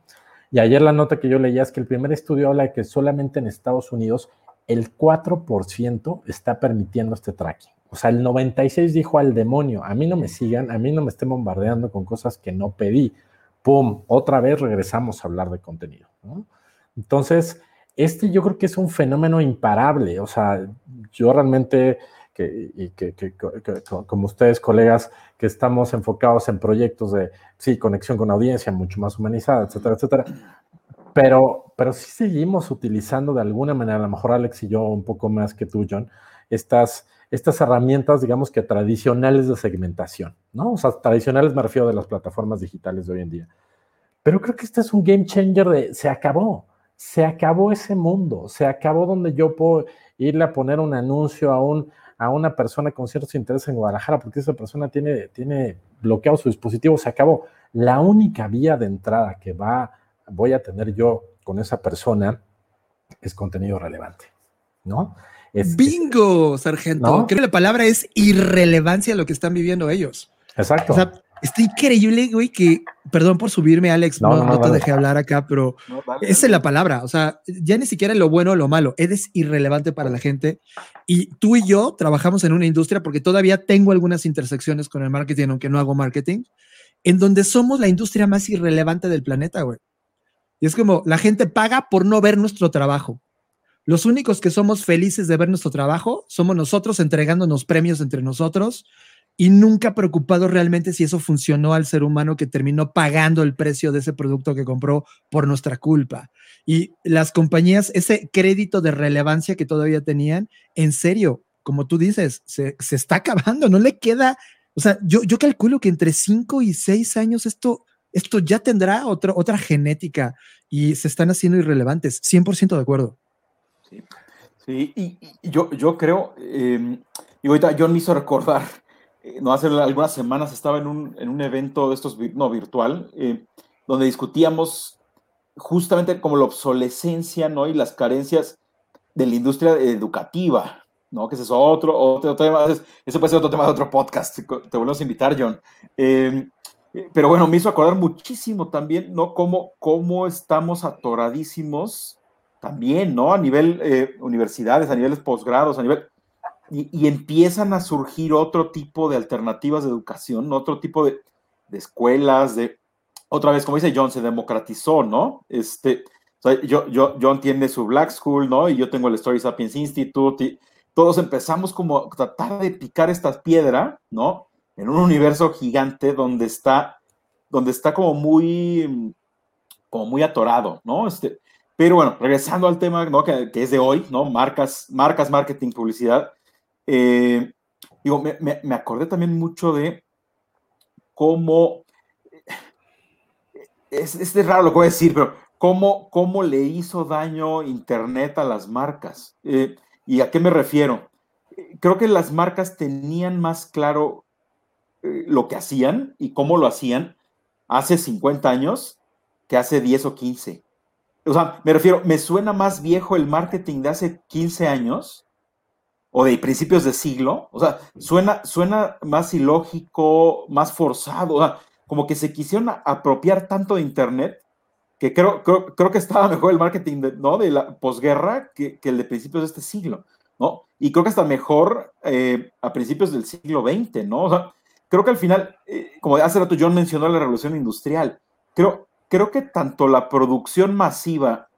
Speaker 1: Y ayer la nota que yo leía es que el primer estudio habla de que solamente en Estados Unidos el 4% está permitiendo este tracking. O sea, el 96 dijo al demonio, a mí no me sigan, a mí no me estén bombardeando con cosas que no pedí. ¡Pum! Otra vez regresamos a hablar de contenido. Entonces, este yo creo que es un fenómeno imparable. O sea, yo realmente, que, como ustedes, colegas, que estamos enfocados en proyectos de, sí, conexión con audiencia mucho más humanizada, etcétera, etcétera. Pero, pero sí seguimos utilizando de alguna manera, a lo mejor Alex y yo un poco más que tú, John, estas estas herramientas, digamos que tradicionales de segmentación, ¿no? O sea, tradicionales me refiero de las plataformas digitales de hoy en día. Pero creo que este es un game changer de, se acabó, se acabó ese mundo, se acabó donde yo puedo irle a poner un anuncio a, un, a una persona con ciertos intereses en Guadalajara, porque esa persona tiene, tiene bloqueado su dispositivo, se acabó. La única vía de entrada que va, voy a tener yo con esa persona es contenido relevante, ¿no?
Speaker 3: Bingo, sargento. Creo que la palabra es irrelevancia a lo que están viviendo ellos.
Speaker 1: Exacto.
Speaker 3: O sea, está increíble, güey, que, perdón por subirme, Alex, no, te dejé hablar acá, pero esa es la palabra. O sea, ya ni siquiera lo bueno o lo malo, eres irrelevante para la gente. Y tú y yo trabajamos en una industria, porque todavía tengo algunas intersecciones con el marketing, aunque no hago marketing, en donde somos la industria más irrelevante del planeta, güey. Y es como, la gente paga por no ver nuestro trabajo. Los únicos que somos felices de ver nuestro trabajo somos nosotros entregándonos premios entre nosotros y nunca preocupados realmente si eso funcionó al ser humano que terminó pagando el precio de ese producto que compró por nuestra culpa. Y las compañías, ese crédito de relevancia que todavía tenían, en serio, como tú dices, se, está acabando, no le queda, o sea, yo, yo calculo que entre 5 y 6 años esto, esto ya tendrá otra, otra genética y se están haciendo irrelevantes, 100% de acuerdo.
Speaker 2: Sí, y, yo, yo creo, eh, y ahorita John me hizo recordar, eh, no hace algunas semanas estaba en un, en un evento de estos, no virtual, eh, donde discutíamos justamente como la obsolescencia, ¿no? Y las carencias de la industria educativa, ¿no? Que ese es otro, otro, tema, ese puede ser otro tema de otro podcast, te volvemos a invitar, John. Eh, pero bueno, me hizo acordar muchísimo también, ¿no? Cómo, cómo estamos atoradísimos también, ¿no? A nivel eh, universidades, a niveles posgrados, a nivel... Y, empiezan a surgir otro tipo de alternativas de educación, otro tipo de, escuelas, de... Otra vez, como dice John, se democratizó, ¿no? Este, yo, yo, John tiene su Black School, ¿no? Y yo tengo el Story Sapiens Institute, y todos empezamos como a tratar de picar esta piedra, ¿no? En un universo gigante donde está, donde está como muy, como muy atorado, ¿no? Este, pero bueno, regresando al tema ¿no? que, es de hoy, ¿no? Marcas, marcas, marketing, publicidad. Eh, digo, me, me, acordé también mucho de cómo, es, es raro lo que voy a decir, pero cómo, cómo le hizo daño Internet a las marcas. Eh, ¿Y a qué me refiero? Creo que las marcas tenían más claro lo que hacían y cómo lo hacían hace 50 años que hace 10 o 15 o sea, me refiero, me suena más viejo el marketing de hace 15 años o de principios de siglo, o sea, suena, suena más ilógico, más forzado, o sea, como que se quisieron apropiar tanto de Internet que creo, creo, que estaba mejor el marketing de, ¿no? de la posguerra que, el de principios de este siglo, ¿no? Y creo que está mejor eh, a principios del siglo XX, ¿no? O sea, creo que al final, eh, como hace rato John mencionó la revolución industrial, creo, creo que tanto la producción masiva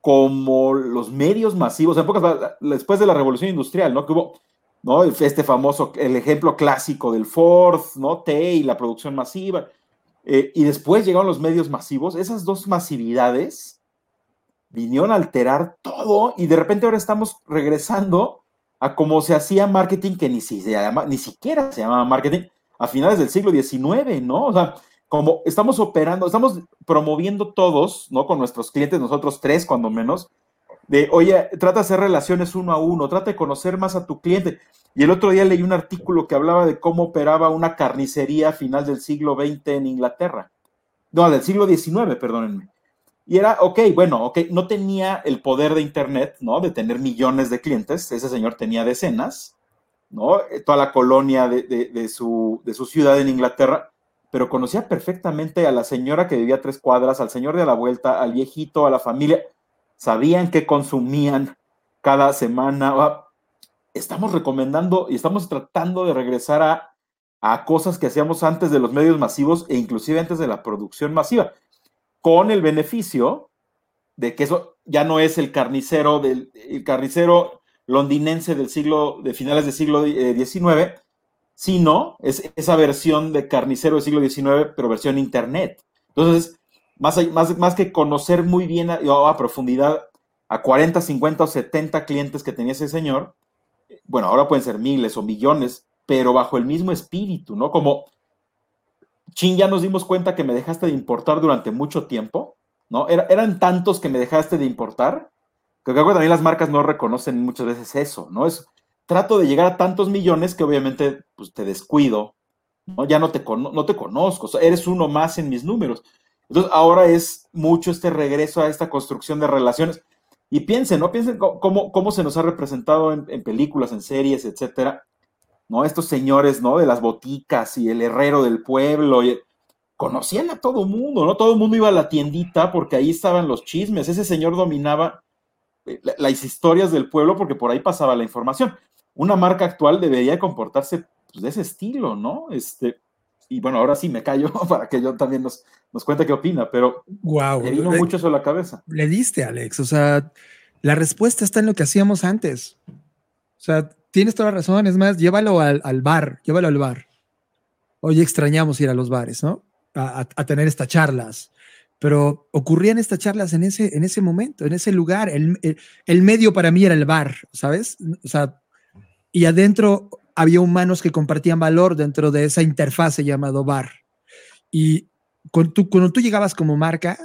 Speaker 2: como los medios masivos, en pocas, después de la revolución industrial, ¿no? Que hubo, ¿no? Este famoso, el ejemplo clásico del Ford, ¿no? T y la producción masiva. Eh, y después llegaron los medios masivos. Esas dos masividades vinieron a alterar todo y de repente ahora estamos regresando a cómo se hacía marketing que ni, siquiera se llamaba marketing a finales del siglo XIX, ¿no? O sea, como estamos operando, estamos promoviendo todos, ¿no? Con nuestros clientes, nosotros tres cuando menos, de, oye, trata de hacer relaciones uno a uno, trata de conocer más a tu cliente. Y el otro día leí un artículo que hablaba de cómo operaba una carnicería a final del siglo XX en Inglaterra. No, del siglo XIX, perdónenme. Y era, ok, bueno, ok, no tenía el poder de Internet, ¿no? De tener millones de clientes, ese señor tenía decenas, ¿no? Toda la colonia de, de, su, de su ciudad en Inglaterra, pero conocía perfectamente a la señora que vivía tres cuadras, al señor de la vuelta, al viejito, a la familia sabían qué consumían cada semana. Estamos recomendando y estamos tratando de regresar a, a cosas que hacíamos antes de los medios masivos e inclusive antes de la producción masiva, con el beneficio de que eso ya no es el carnicero del el carnicero londinense del siglo de finales del siglo XIX, eh, sino es esa versión de carnicero del siglo XIX, pero versión internet. Entonces, más, más, que conocer muy bien a, profundidad a 40, 50 o 70 clientes que tenía ese señor, bueno, ahora pueden ser miles o millones, pero bajo el mismo espíritu, ¿no? Como, chin, ya nos dimos cuenta que me dejaste de importar durante mucho tiempo, ¿no? eran tantos que me dejaste de importar, que también las marcas no reconocen muchas veces eso, ¿no? Es, trato de llegar a tantos millones que obviamente pues, te descuido, ¿no? Ya no te, no te conozco, eres uno más en mis números. Entonces, ahora es mucho este regreso a esta construcción de relaciones. Y piensen, ¿no? Piensen cómo, cómo se nos ha representado en, películas, en series, etcétera, ¿no? Estos señores, ¿no? De las boticas y el herrero del pueblo. Conocían a todo mundo, ¿no? Todo el mundo iba a la tiendita porque ahí estaban los chismes. Ese señor dominaba las historias del pueblo porque por ahí pasaba la información. Una marca actual debería comportarse pues, de ese estilo, ¿no? Este, y bueno, ahora sí me callo para que yo también nos, nos cuente qué opina, pero
Speaker 3: wow,
Speaker 2: le vino mucho eso a la cabeza.
Speaker 3: Le diste, Alex, o sea, la respuesta está en lo que hacíamos antes. O sea, tienes toda la razón, es más, llévalo al, bar, llévalo al bar. Hoy extrañamos ir a los bares, ¿no? A, tener estas charlas. Pero ocurrían estas charlas en ese, en ese momento, en ese lugar. El, el medio para mí era el bar, ¿sabes? O sea, y adentro había humanos que compartían valor dentro de esa interfase llamado bar. Y cuando tú, cuando tú llegabas como marca,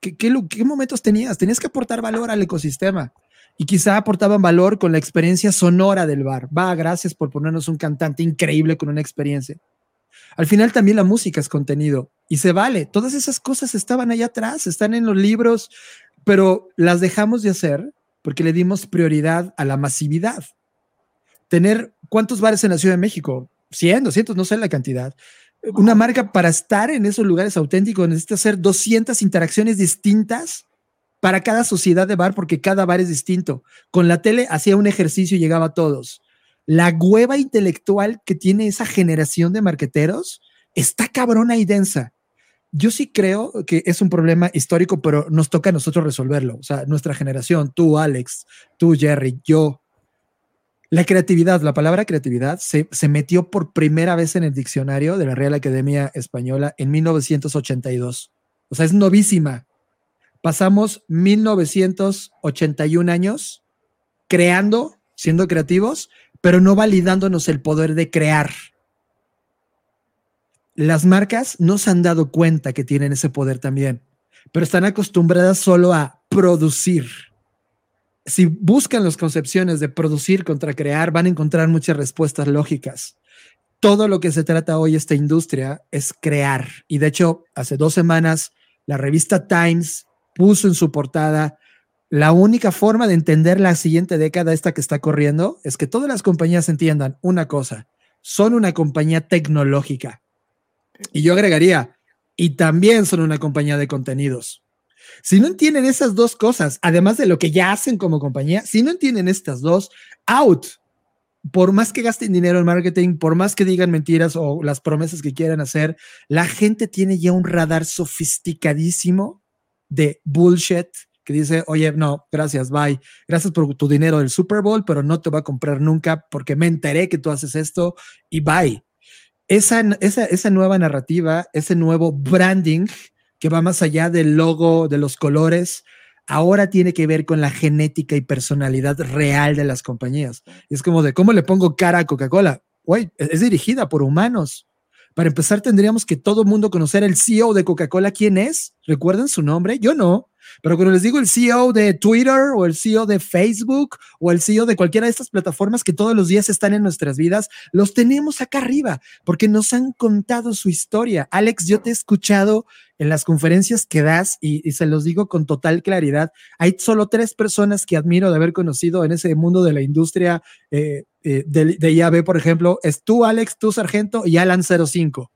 Speaker 3: ¿qué, qué, momentos tenías? Tenías que aportar valor al ecosistema. Y quizá aportaban valor con la experiencia sonora del bar. Va, gracias por ponernos un cantante increíble con una experiencia. Al final también la música es contenido y se vale. Todas esas cosas estaban allá atrás, están en los libros, pero las dejamos de hacer porque le dimos prioridad a la masividad tener cuántos bares en la Ciudad de México, 100, 200, no sé la cantidad. Una marca para estar en esos lugares auténticos necesita hacer 200 interacciones distintas para cada sociedad de bar, porque cada bar es distinto. Con la tele hacía un ejercicio y llegaba a todos. La hueva intelectual que tiene esa generación de marqueteros está cabrona y densa. Yo sí creo que es un problema histórico, pero nos toca a nosotros resolverlo. O sea, nuestra generación, tú, Alex, tú, Jerry, yo, la creatividad, la palabra creatividad se, metió por primera vez en el diccionario de la Real Academia Española en 1982. O sea, es novísima. Pasamos 1981 años creando, siendo creativos, pero no validándonos el poder de crear. Las marcas no se han dado cuenta que tienen ese poder también, pero están acostumbradas solo a producir si buscan las concepciones de producir contra crear, van a encontrar muchas respuestas lógicas. Todo lo que se trata hoy esta industria es crear. Y de hecho, hace dos semanas, la revista Times puso en su portada la única forma de entender la siguiente década, esta que está corriendo, es que todas las compañías entiendan una cosa, son una compañía tecnológica. Y yo agregaría, y también son una compañía de contenidos. Si no entienden esas dos cosas, además de lo que ya hacen como compañía, si no entienden estas dos, out. Por más que gasten dinero en marketing, por más que digan mentiras o las promesas que quieran hacer, la gente tiene ya un radar sofisticadísimo de bullshit que dice, oye, no, gracias, bye. Gracias por tu dinero del Super Bowl, pero no te voy a comprar nunca porque me enteré que tú haces esto y bye. Esa, esa, esa nueva narrativa, ese nuevo branding que va más allá del logo, de los colores, ahora tiene que ver con la genética y personalidad real de las compañías. Es como de, ¿cómo le pongo cara a Coca-Cola? Güey, es dirigida por humanos. Para empezar, tendríamos que todo mundo conocer el CEO de Coca-Cola. ¿Quién es? ¿Recuerdan su nombre? Yo no. Pero cuando les digo el CEO de Twitter o el CEO de Facebook o el CEO de cualquiera de estas plataformas que todos los días están en nuestras vidas, los tenemos acá arriba porque nos han contado su historia. Alex, yo te he escuchado en las conferencias que das y, se los digo con total claridad. Hay solo tres personas que admiro de haber conocido en ese mundo de la industria eh, eh, de, de IAB, por ejemplo. Es tú, Alex, tú, Sargento y Alan 05.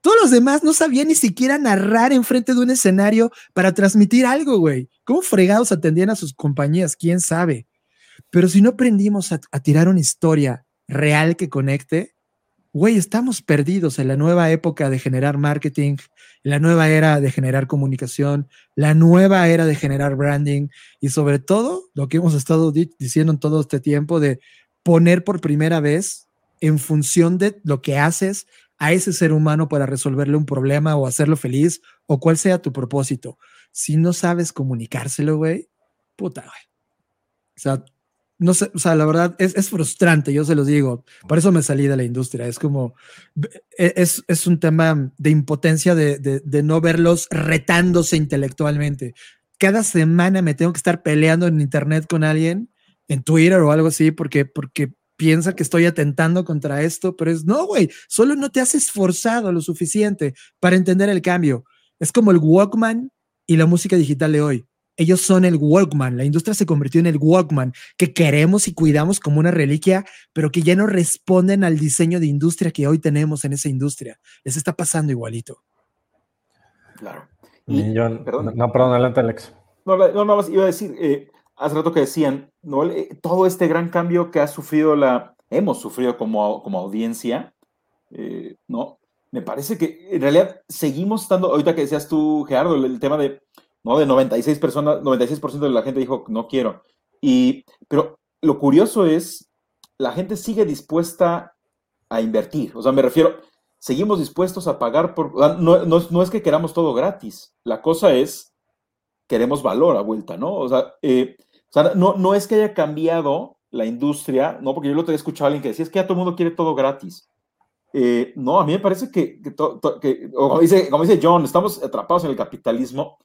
Speaker 3: Todos los demás no sabían ni siquiera narrar enfrente de un escenario para transmitir algo, güey. ¿Cómo fregados atendían a sus compañías? ¿Quién sabe? Pero si no aprendimos a, tirar una historia real que conecte, güey, estamos perdidos en la nueva época de generar marketing, la nueva era de generar comunicación, la nueva era de generar branding y sobre todo lo que hemos estado diciendo en todo este tiempo de poner por primera vez en función de lo que haces a ese ser humano para resolverle un problema o hacerlo feliz o cuál sea tu propósito. Si no sabes comunicárselo, güey, puta, güey. O sea, no sé, o sea, la verdad es, frustrante, yo se los digo. Por eso me salí de la industria. Es como, e, es, es un tema de impotencia de, de, de no verlos retándose intelectualmente. Cada semana me tengo que estar peleando en internet con alguien, en Twitter o algo así, porque, porque piensa que estoy atentando contra esto, pero es no, güey, solo no te has esforzado lo suficiente para entender el cambio. Es como el Walkman y la música digital de hoy. Ellos son el Walkman, la industria se convirtió en el Walkman, que queremos y cuidamos como una reliquia, pero que ya no responden al diseño de industria que hoy tenemos en esa industria. Les está pasando igualito.
Speaker 1: Claro. perdón. No, perdón, adelante, Alex.
Speaker 2: No, no, no, iba a decir, eh, hace rato que decían, ¿no? todo este gran cambio que ha sufrido la, hemos sufrido como, como audiencia, eh, ¿no? Me parece que en realidad seguimos estando, ahorita que decías tú, Gerardo, el, tema de, ¿no? De 96 personas, 96% de la gente dijo, no quiero. Y, pero lo curioso es, la gente sigue dispuesta a invertir. O sea, me refiero, seguimos dispuestos a pagar por, no, no, no es que queramos todo gratis. La cosa es, queremos valor a vuelta, ¿no? O sea, eh, o sea, no, no es que haya cambiado la industria, no, porque yo lo he escuchado a alguien que decía, es que ya todo el mundo quiere todo gratis. Eh, no, a mí me parece que, que, como, dice, como dice John, estamos atrapados en el capitalismo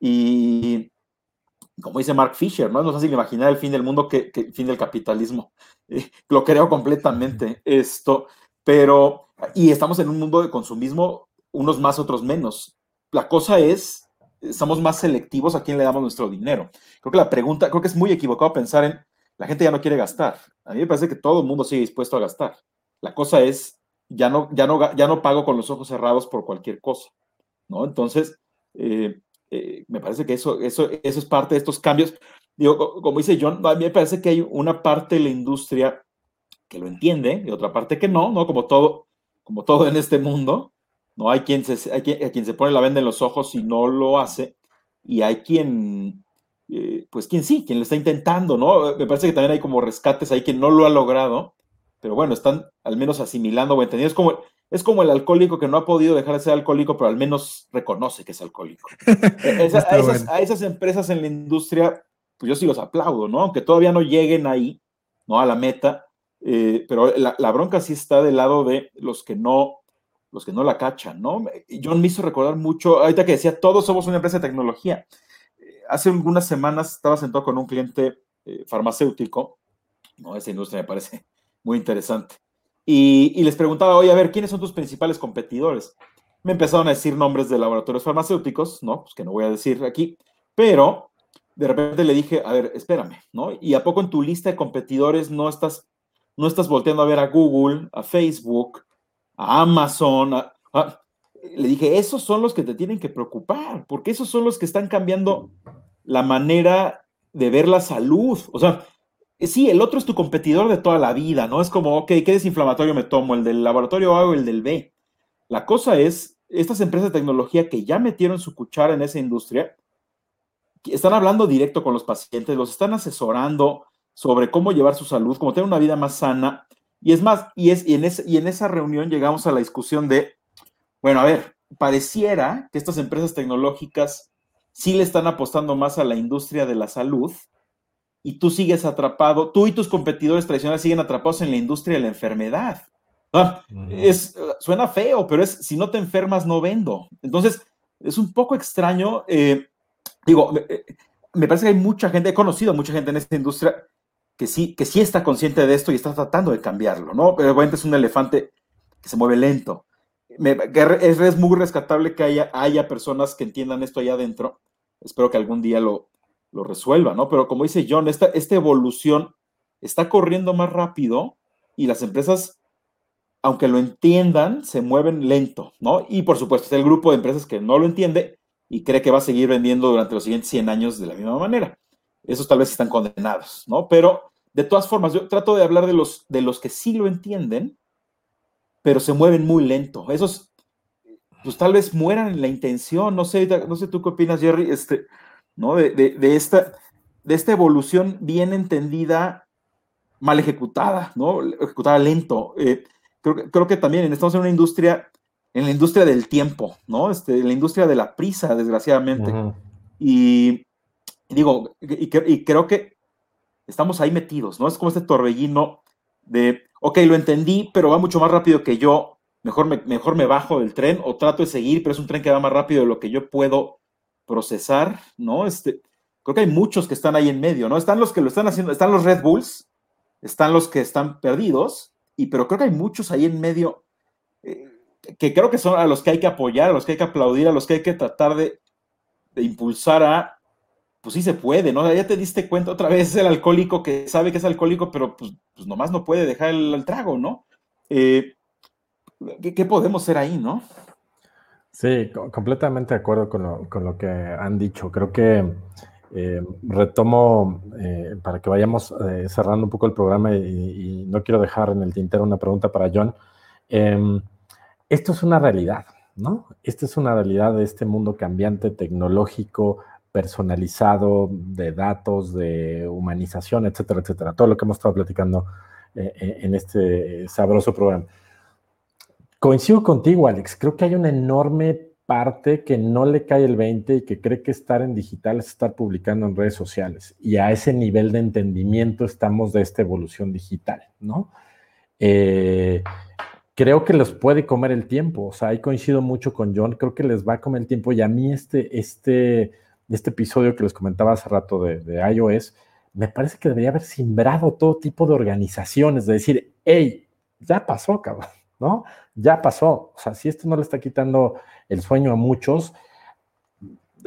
Speaker 2: y como dice Mark Fisher, ¿no? es fácil imaginar el fin del mundo que, el fin del capitalismo. Eh, lo creo completamente esto, pero, y estamos en un mundo de consumismo, unos más, otros menos. La cosa es somos más selectivos a quién le damos nuestro dinero. Creo que la pregunta, creo que es muy equivocado pensar en la gente ya no quiere gastar. A mí me parece que todo el mundo sigue dispuesto a gastar. La cosa es, ya no, ya no, ya no pago con los ojos cerrados por cualquier cosa, ¿no? Entonces, eh, eh, me parece que eso, eso, eso es parte de estos cambios. Digo, como dice John, a mí me parece que hay una parte de la industria que lo entiende y otra parte que no, ¿no? Como todo, como todo en este mundo. ¿No? Hay quien, se, hay quien, quien se pone la venda en los ojos y no lo hace, y hay quien, eh, pues quien sí, quien lo está intentando, ¿no? Me parece que también hay como rescates ahí que no lo ha logrado, pero bueno, están al menos asimilando o entendiendo. Es como, es como el alcohólico que no ha podido dejar de ser alcohólico, pero al menos reconoce que es alcohólico. Eh, a, esas, empresas en la industria, pues yo sí los aplaudo, ¿no? Aunque todavía no lleguen ahí, ¿no? A la meta, eh, pero la, la, bronca sí está del lado de los que no los que no la cachan, ¿no? John me hizo recordar mucho, ahorita que decía, todos somos una empresa de tecnología. Eh, hace algunas semanas estaba sentado con un cliente eh, farmacéutico, ¿no? Esa industria me parece muy interesante. Y, les preguntaba, oye, a ver, ¿quiénes son tus principales competidores? Me empezaron a decir nombres de laboratorios farmacéuticos, ¿no? Pues que no voy a decir aquí, pero de repente le dije, a ver, espérame, ¿no? ¿Y a poco en tu lista de competidores no estás, no estás volteando a ver a Google, a Facebook, a Amazon. le dije, esos son los que te tienen que preocupar, porque esos son los que están cambiando la manera de ver la salud. O sea, eh, sí, el otro es tu competidor de toda la vida, ¿no? Es como, ok, ¿qué desinflamatorio me tomo? ¿El del laboratorio A o el del B? La cosa es, estas empresas de tecnología que ya metieron su cuchara en esa industria, están hablando directo con los pacientes, los están asesorando sobre cómo llevar su salud, cómo tener una vida más sana, y es más, y, es, y, en y en esa reunión llegamos a la discusión de, bueno, a ver, pareciera que estas empresas tecnológicas sí le están apostando más a la industria de la salud y tú sigues atrapado, tú y tus competidores tradicionales siguen atrapados en la industria de la enfermedad. Ah, es, suena feo, pero es si no te enfermas, no vendo. Entonces, es un poco extraño. Eh, digo, eh, me parece que hay mucha gente, he conocido a mucha gente en esta industria que sí, que sí está consciente de esto y está tratando de cambiarlo, ¿no? Pero obviamente es un elefante que se mueve lento. es, muy rescatable que haya, haya personas que entiendan esto allá adentro. Espero que algún día lo, lo resuelva, ¿no? Pero como dice John, esta, esta evolución está corriendo más rápido y las empresas, aunque lo entiendan, se mueven lento, ¿no? Y por supuesto, está el grupo de empresas que no lo entiende y cree que va a seguir vendiendo durante los siguientes 100 años de la misma manera. Esos tal vez están condenados, ¿no? Pero de todas formas, yo trato de hablar de los, de los que sí lo entienden, pero se mueven muy lento. Esos, pues tal vez mueran en la intención, no sé, no sé tú qué opinas, Jerry, este, ¿no? De, esta, de esta evolución bien entendida, mal ejecutada, ¿no? Ejecutada lento. Eh, creo, que también estamos en una industria, en la industria del tiempo, ¿no? Este, en la industria de la prisa, desgraciadamente. Y digo, y, creo que estamos ahí metidos, ¿no? Es como este torbellino de, ok, lo entendí, pero va mucho más rápido que yo, mejor me, mejor me bajo del tren o trato de seguir, pero es un tren que va más rápido de lo que yo puedo procesar, ¿no? Este, creo que hay muchos que están ahí en medio, ¿no? Están los que lo están haciendo, están los Red Bulls, están los que están perdidos, y pero creo que hay muchos ahí en medio eh, que creo que son a los que hay que apoyar, a los que hay que aplaudir, a los que hay que tratar de, impulsar a, pues sí se puede, ¿no? Ya te diste cuenta otra vez el alcohólico que sabe que es alcohólico, pero pues, pues nomás no puede dejar el, trago, ¿no? Eh, ¿qué, podemos hacer ahí, no?
Speaker 1: Sí, completamente de acuerdo con lo, que han dicho. Creo que eh, retomo eh, para que vayamos cerrando un poco el programa y, no quiero dejar en el tintero una pregunta para John. Em, esto es una realidad, ¿no? Esta es una realidad de este mundo cambiante, tecnológico, personalizado, de datos, de humanización, etcétera, etcétera. Todo lo que hemos estado platicando en este sabroso programa. Coincido contigo, Alex. Creo que hay una enorme parte que no le cae el 20 y que cree que estar en digital es estar publicando en redes sociales. Y a ese nivel de entendimiento estamos de esta evolución digital, ¿no? Eh, creo que les puede comer el tiempo. O sea, ahí coincido mucho con John. Creo que les va a comer el tiempo. Y a mí este, este, este episodio que les comentaba hace rato de, de iOS, me parece que debería haber simbrado todo tipo de organizaciones, de decir, hey, ya pasó, cabrón. ¿no? Ya pasó. O sea, si esto no le está quitando el sueño a muchos,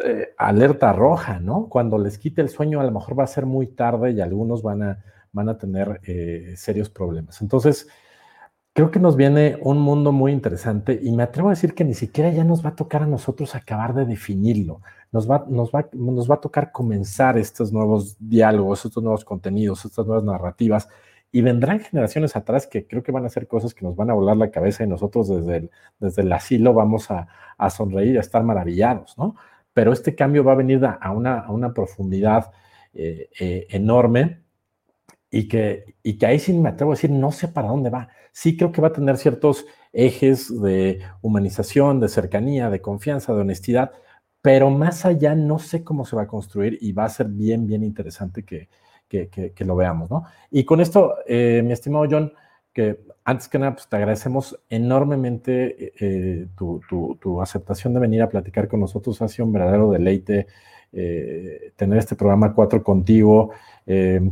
Speaker 1: eh, alerta roja, ¿no? Cuando les quite el sueño, a lo mejor va a ser muy tarde y algunos van a, van a tener eh, serios problemas. Entonces, creo que nos viene un mundo muy interesante y me atrevo a decir que ni siquiera ya nos va a tocar a nosotros acabar de definirlo. Nos va, nos va, nos va a tocar comenzar estos nuevos diálogos, estos nuevos contenidos, estas nuevas narrativas y vendrán generaciones atrás que creo que van a hacer cosas que nos van a volar la cabeza y nosotros desde el, desde el asilo vamos a, sonreír y a estar maravillados, ¿no? Pero este cambio va a venir a una, a una profundidad eh, eh, enorme y que, y que ahí sí me atrevo a decir, no sé para dónde va. Sí creo que va a tener ciertos ejes de humanización, de cercanía, de confianza, de honestidad, pero más allá no sé cómo se va a construir y va a ser bien, bien interesante que, que, lo veamos, ¿no? Y con esto, eh, mi estimado John, que antes que nada, pues te agradecemos enormemente eh, tu, aceptación de venir a platicar con nosotros. Ha sido un verdadero deleite eh, tener este programa 4 contigo.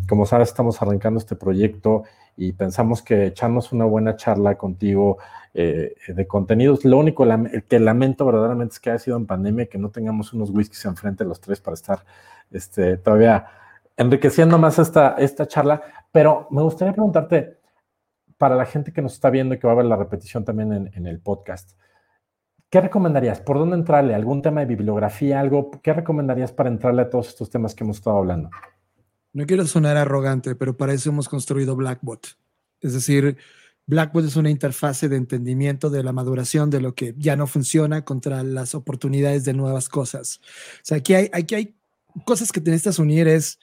Speaker 1: como sabes, estamos arrancando este proyecto y pensamos que echarnos una buena charla contigo de contenidos. Lo único que lamento verdaderamente es que haya sido en pandemia, que no tengamos unos whiskies enfrente los tres para estar este, todavía enriqueciendo más esta, esta charla, pero me gustaría preguntarte, para la gente que nos está viendo y que va a ver la repetición también en, el podcast, ¿qué recomendarías? ¿Por dónde entrarle? ¿Algún tema de bibliografía? ¿Algo? ¿Qué recomendarías para entrarle a todos estos temas que hemos estado hablando?
Speaker 3: No quiero sonar arrogante, pero para eso hemos construido Blackbot. Es decir, Blackbot es una interfase de entendimiento de la maduración de lo que ya no funciona contra las oportunidades de nuevas cosas. O sea, aquí hay, aquí hay cosas que te necesitas unir, es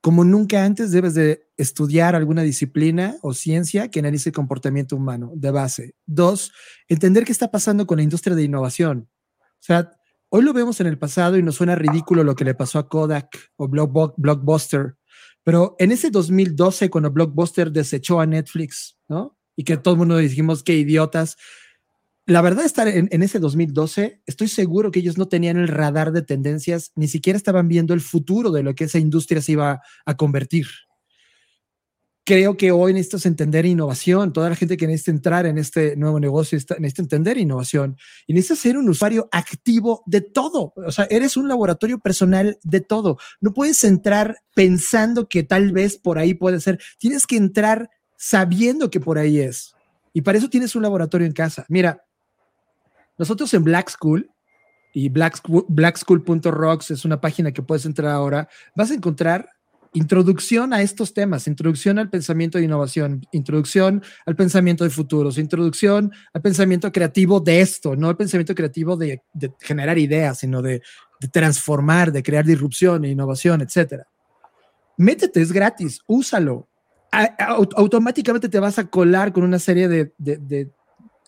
Speaker 3: como nunca antes debes de estudiar alguna disciplina o ciencia que analice el comportamiento humano de base. Dos, entender qué está pasando con la industria de innovación. O sea, Hoy lo vemos en el pasado y nos suena ridículo lo que le pasó a Kodak o Blockbuster, pero en ese 2012, cuando Blockbuster desechó a Netflix, ¿no? Y que todo el mundo dijimos que idiotas, la verdad, estar en, en, ese 2012, estoy seguro que ellos no tenían el radar de tendencias, ni siquiera estaban viendo el futuro de lo que esa industria se iba a convertir. Creo que hoy necesitas entender innovación. Toda la gente que necesita entrar en este nuevo negocio necesita entender innovación y necesitas ser un usuario activo de todo. O sea, eres un laboratorio personal de todo. No puedes entrar pensando que tal vez por ahí puede ser. Tienes que entrar sabiendo que por ahí es. Y para eso tienes un laboratorio en casa. Mira, nosotros en Black School, y blackschool.rocks es una página que puedes entrar ahora, vas a encontrar introducción a estos temas, introducción al pensamiento de innovación, introducción al pensamiento de futuros, introducción al pensamiento creativo de esto, no al pensamiento creativo de, generar ideas, sino de, transformar, de crear disrupción e innovación, etc. Métete, es gratis, úsalo. automáticamente te vas a colar con una serie de,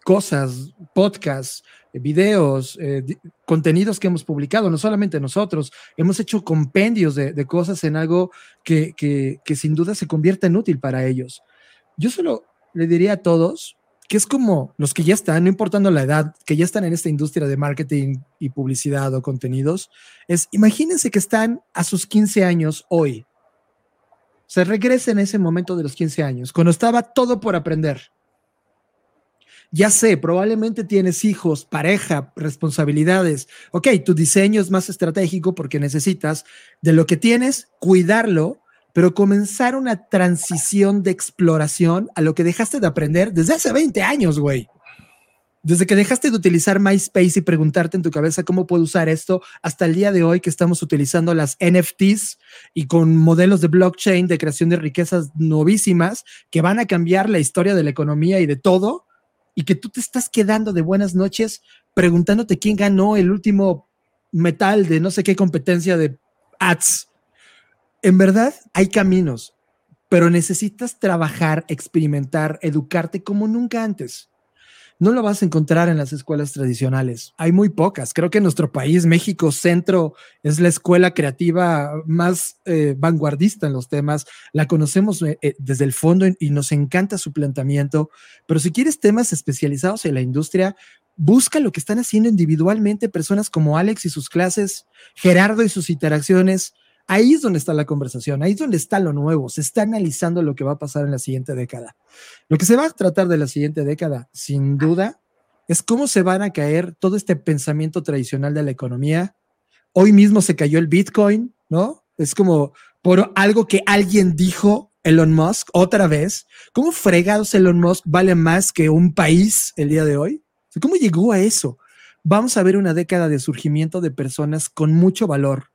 Speaker 3: cosas, podcasts, eh, videos, eh, contenidos que hemos publicado, no solamente nosotros, hemos hecho compendios de, cosas en algo que, que, sin duda se convierta en útil para ellos. Yo solo le diría a todos que es como los que ya están, no importando la edad, que ya están en esta industria de marketing y publicidad o contenidos, es imagínense que están a sus 15 años hoy. Se regresen a ese momento de los 15 años, cuando estaba todo por aprender ya sé, probablemente tienes hijos, pareja, responsabilidades. Ok, tu diseño es más estratégico porque necesitas de lo que tienes, cuidarlo, pero comenzar una transición de exploración a lo que dejaste de aprender desde hace 20 años, güey. Desde que dejaste de utilizar MySpace y preguntarte en tu cabeza cómo puedo usar esto, hasta el día de hoy que estamos utilizando las NFTs y con modelos de blockchain de creación de riquezas novísimas que van a cambiar la historia de la economía y de todo, y que tú te estás quedando de buenas noches preguntándote quién ganó el último metal de no sé qué competencia de ads. En verdad, hay caminos, pero necesitas trabajar, experimentar, educarte como nunca antes no lo vas a encontrar en las escuelas tradicionales. Hay muy pocas. Creo que en nuestro país, México Centro, es la escuela creativa más eh, vanguardista en los temas. La conocemos eh, eh, desde el fondo y nos encanta su planteamiento. Pero si quieres temas especializados en la industria, busca lo que están haciendo individualmente personas como Alex y sus clases, Gerardo y sus interacciones. Ahí es donde está la conversación, ahí es donde está lo nuevo, se está analizando lo que va a pasar en la siguiente década. Lo que se va a tratar de la siguiente década, sin duda, es cómo se van a caer todo este pensamiento tradicional de la economía. Hoy mismo se cayó el Bitcoin, ¿no? Es como por algo que alguien dijo Elon Musk otra vez. ¿Cómo fregados Elon Musk vale más que un país el día de hoy? ¿Cómo llegó a eso? Vamos a ver una década de surgimiento de personas con mucho valor,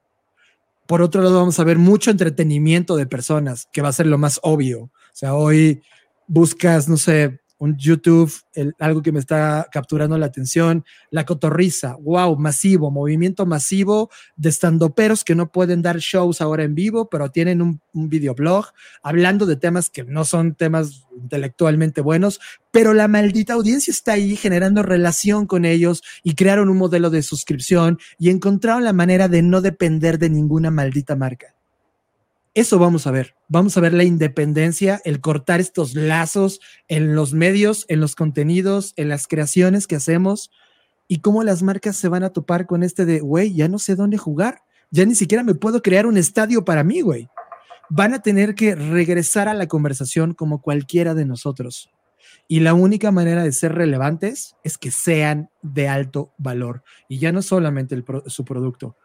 Speaker 3: por otro lado, vamos a ver mucho entretenimiento de personas, que va a ser lo más obvio. O sea, hoy buscas, no sé, un YouTube, algo que me está capturando la atención, la cotorriza, wow, masivo, movimiento masivo de estandoperos que no pueden dar shows ahora en vivo, pero tienen un, un videoblog hablando de temas que no son temas intelectualmente buenos, pero la maldita audiencia está ahí generando relación con ellos y crearon un modelo de suscripción y encontraron la manera de no depender de ninguna maldita marca. Eso vamos a ver. Vamos a ver la independencia, el cortar estos lazos en los medios, en los contenidos, en las creaciones que hacemos y cómo las marcas se van a topar con este de, güey, ya no sé dónde jugar. Ya ni siquiera me puedo crear un estadio para mí, güey. Van a tener que regresar a la conversación como cualquiera de nosotros. Y la única manera de ser relevantes es que sean de alto valor. Y ya no solamente su producto,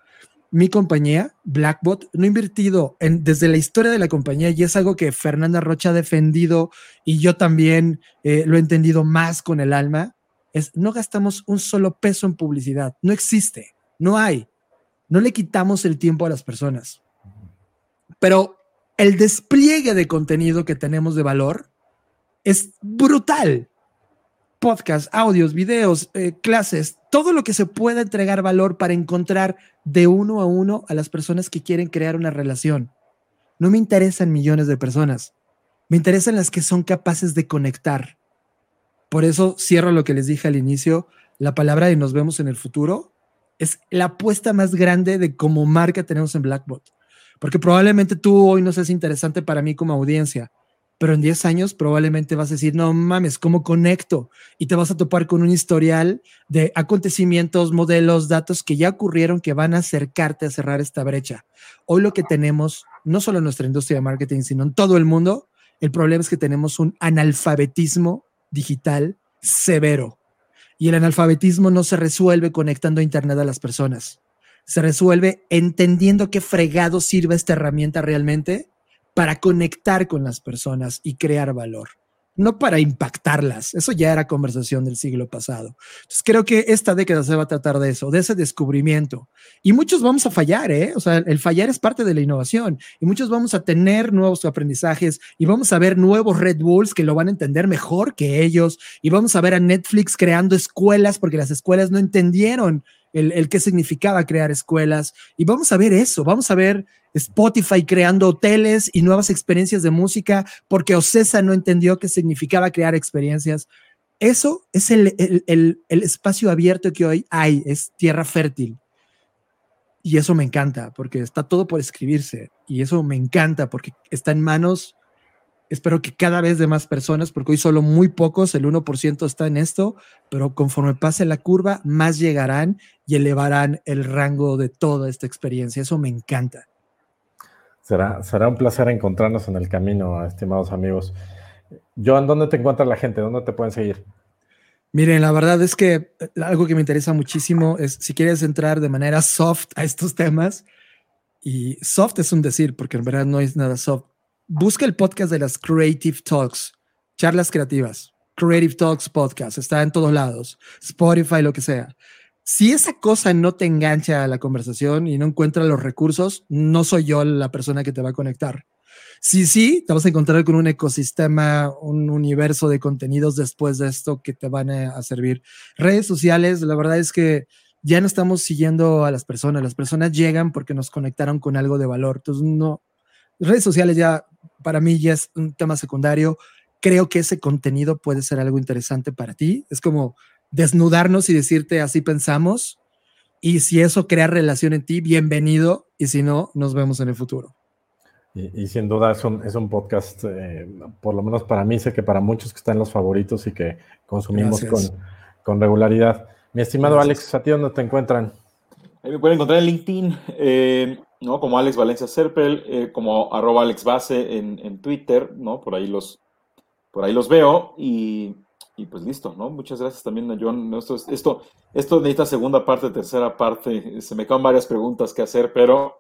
Speaker 3: mi compañía, Blackbot, no ha invertido en, desde la historia de la compañía y es algo que Fernanda Rocha ha defendido y yo también eh, lo he entendido más con el alma, es no gastamos un solo peso en publicidad, no existe, no hay, no le quitamos el tiempo a las personas. Pero el despliegue de contenido que tenemos de valor es brutal podcasts, audios, videos, eh, clases, todo lo que se pueda entregar valor para encontrar de uno a uno a las personas que quieren crear una relación. No me interesan millones de personas, me interesan las que son capaces de conectar. Por eso cierro lo que les dije al inicio, la palabra de nos vemos en el futuro es la apuesta más grande de como marca tenemos en Blackbot. Porque probablemente tú hoy no seas interesante para mí como audiencia, pero en 10 años probablemente vas a decir, no mames, ¿cómo conecto? Y te vas a topar con un historial de acontecimientos, modelos, datos que ya ocurrieron que van a acercarte a cerrar esta brecha. Hoy lo que tenemos, no solo en nuestra industria de marketing, sino en todo el mundo, el problema es que tenemos un analfabetismo digital severo. Y el analfabetismo no se resuelve conectando a Internet a las personas. Se resuelve entendiendo qué fregado sirve esta herramienta realmente para conectar con las personas y crear valor, no para impactarlas. Eso ya era conversación del siglo pasado. Entonces creo que esta década se va a tratar de eso, de ese descubrimiento. Y muchos vamos a fallar, ¿eh? O sea, el fallar es parte de la innovación y muchos vamos a tener nuevos aprendizajes y vamos a ver nuevos Red Bulls que lo van a entender mejor que ellos y vamos a ver a Netflix creando escuelas porque las escuelas no entendieron el, el qué significaba crear escuelas y vamos a ver eso, vamos a ver Spotify creando hoteles y nuevas experiencias de música porque Ocesa no entendió qué significaba crear experiencias. Eso es el, el, el, espacio abierto que hoy hay, es tierra fértil. Y eso me encanta porque está todo por escribirse. Y eso me encanta porque está en manos, espero que cada vez de más personas, porque hoy solo muy pocos, el 1% está en esto, pero conforme pase la curva, más llegarán y elevarán el rango de toda esta experiencia. Eso me encanta.
Speaker 1: Será, un placer encontrarnos en el camino, estimados amigos. Joan, ¿dónde te encuentra la gente? ¿Dónde te pueden seguir?
Speaker 3: Miren, la verdad es que eh, algo que me interesa muchísimo es si quieres entrar de manera soft a estos temas, y soft es un decir, porque en verdad no es nada soft. Busca el podcast de las Creative Talks, charlas creativas, Creative Talks Podcast, está en todos lados, Spotify, lo que sea. Si esa cosa no te engancha a la conversación y no encuentra los recursos, no soy yo la persona que te va a conectar. Sí, sí, te vas a encontrar con un ecosistema, un universo de contenidos después de esto que te van a, servir. Redes sociales, la verdad es que ya no estamos siguiendo a las personas, las personas llegan porque nos conectaron con algo de valor. Entonces, no, redes sociales ya, para mí ya es un tema secundario. Creo que ese contenido puede ser algo interesante para ti. Es como desnudarnos y decirte así pensamos. Y si eso crea relación en ti, bienvenido. Y si no, nos vemos en el futuro.
Speaker 1: Y, sin duda es un, es un podcast, eh, por lo menos para mí, sé que para muchos que están los favoritos y que consumimos con, con, regularidad. Mi estimado Alex, ¿a ti dónde te encuentran?
Speaker 2: Ahí me pueden encontrar en LinkedIn, eh, ¿no? Como Alex Valencia Serpel, eh, como arroba Alex Base en, en, Twitter, ¿no? Por ahí los, por ahí los veo. Y y pues listo, ¿no? Muchas gracias también a John. Esto, esto, esto necesita segunda parte, tercera parte. Se me quedan varias preguntas que hacer, pero,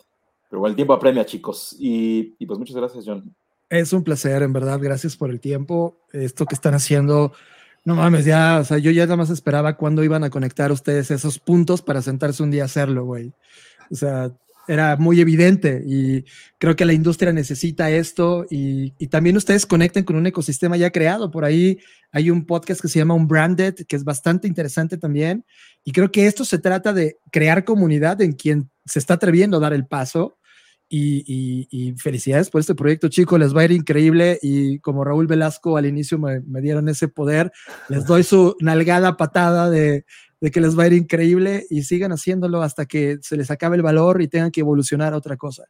Speaker 2: pero el tiempo apremia, chicos. Y, y, pues muchas gracias, John.
Speaker 3: Es un placer, en verdad. Gracias por el tiempo. Esto que están haciendo, no mames, ya, o sea, yo ya nada más esperaba cuándo iban a conectar ustedes esos puntos para sentarse un día a hacerlo, güey. O sea, era muy evidente y creo que la industria necesita esto y, también ustedes conecten con un ecosistema ya creado. Por ahí hay un podcast que se llama Unbranded, que es bastante interesante también. Y creo que esto se trata de crear comunidad en quien se está atreviendo a dar el paso. Y, felicidades por este proyecto, chicos. Les va a ir increíble. Y como Raúl Velasco al inicio me, me dieron ese poder, les doy su nalgada patada de de que les va a ir increíble y sigan haciéndolo hasta que se les acabe el valor y tengan que evolucionar a otra cosa.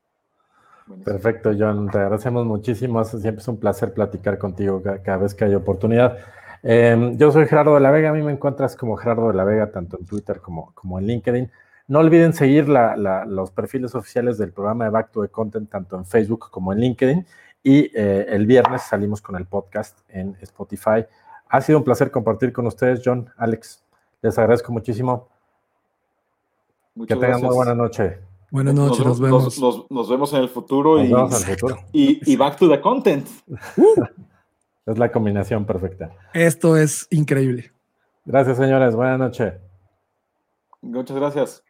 Speaker 1: Perfecto, John. Te agradecemos muchísimo. Siempre es un placer platicar contigo cada, vez que hay oportunidad. Em, yo soy Gerardo de la Vega. A mí me encuentras como Gerardo de la Vega, tanto en Twitter como, como en LinkedIn. No olviden seguir los perfiles oficiales del programa de Back to the Content, tanto en Facebook como en LinkedIn. Y eh, el viernes salimos con el podcast en Spotify. Ha sido un placer compartir con ustedes, John, Alex. Les agradezco muchísimo. que tengan muy buena noche.
Speaker 3: Buenas noches, nos, vemos.
Speaker 2: Nos, vemos en el futuro, y, Y, back to the content.
Speaker 1: es la combinación perfecta.
Speaker 3: Esto es increíble.
Speaker 1: Gracias, señores. Buenas noches.
Speaker 2: Muchas gracias.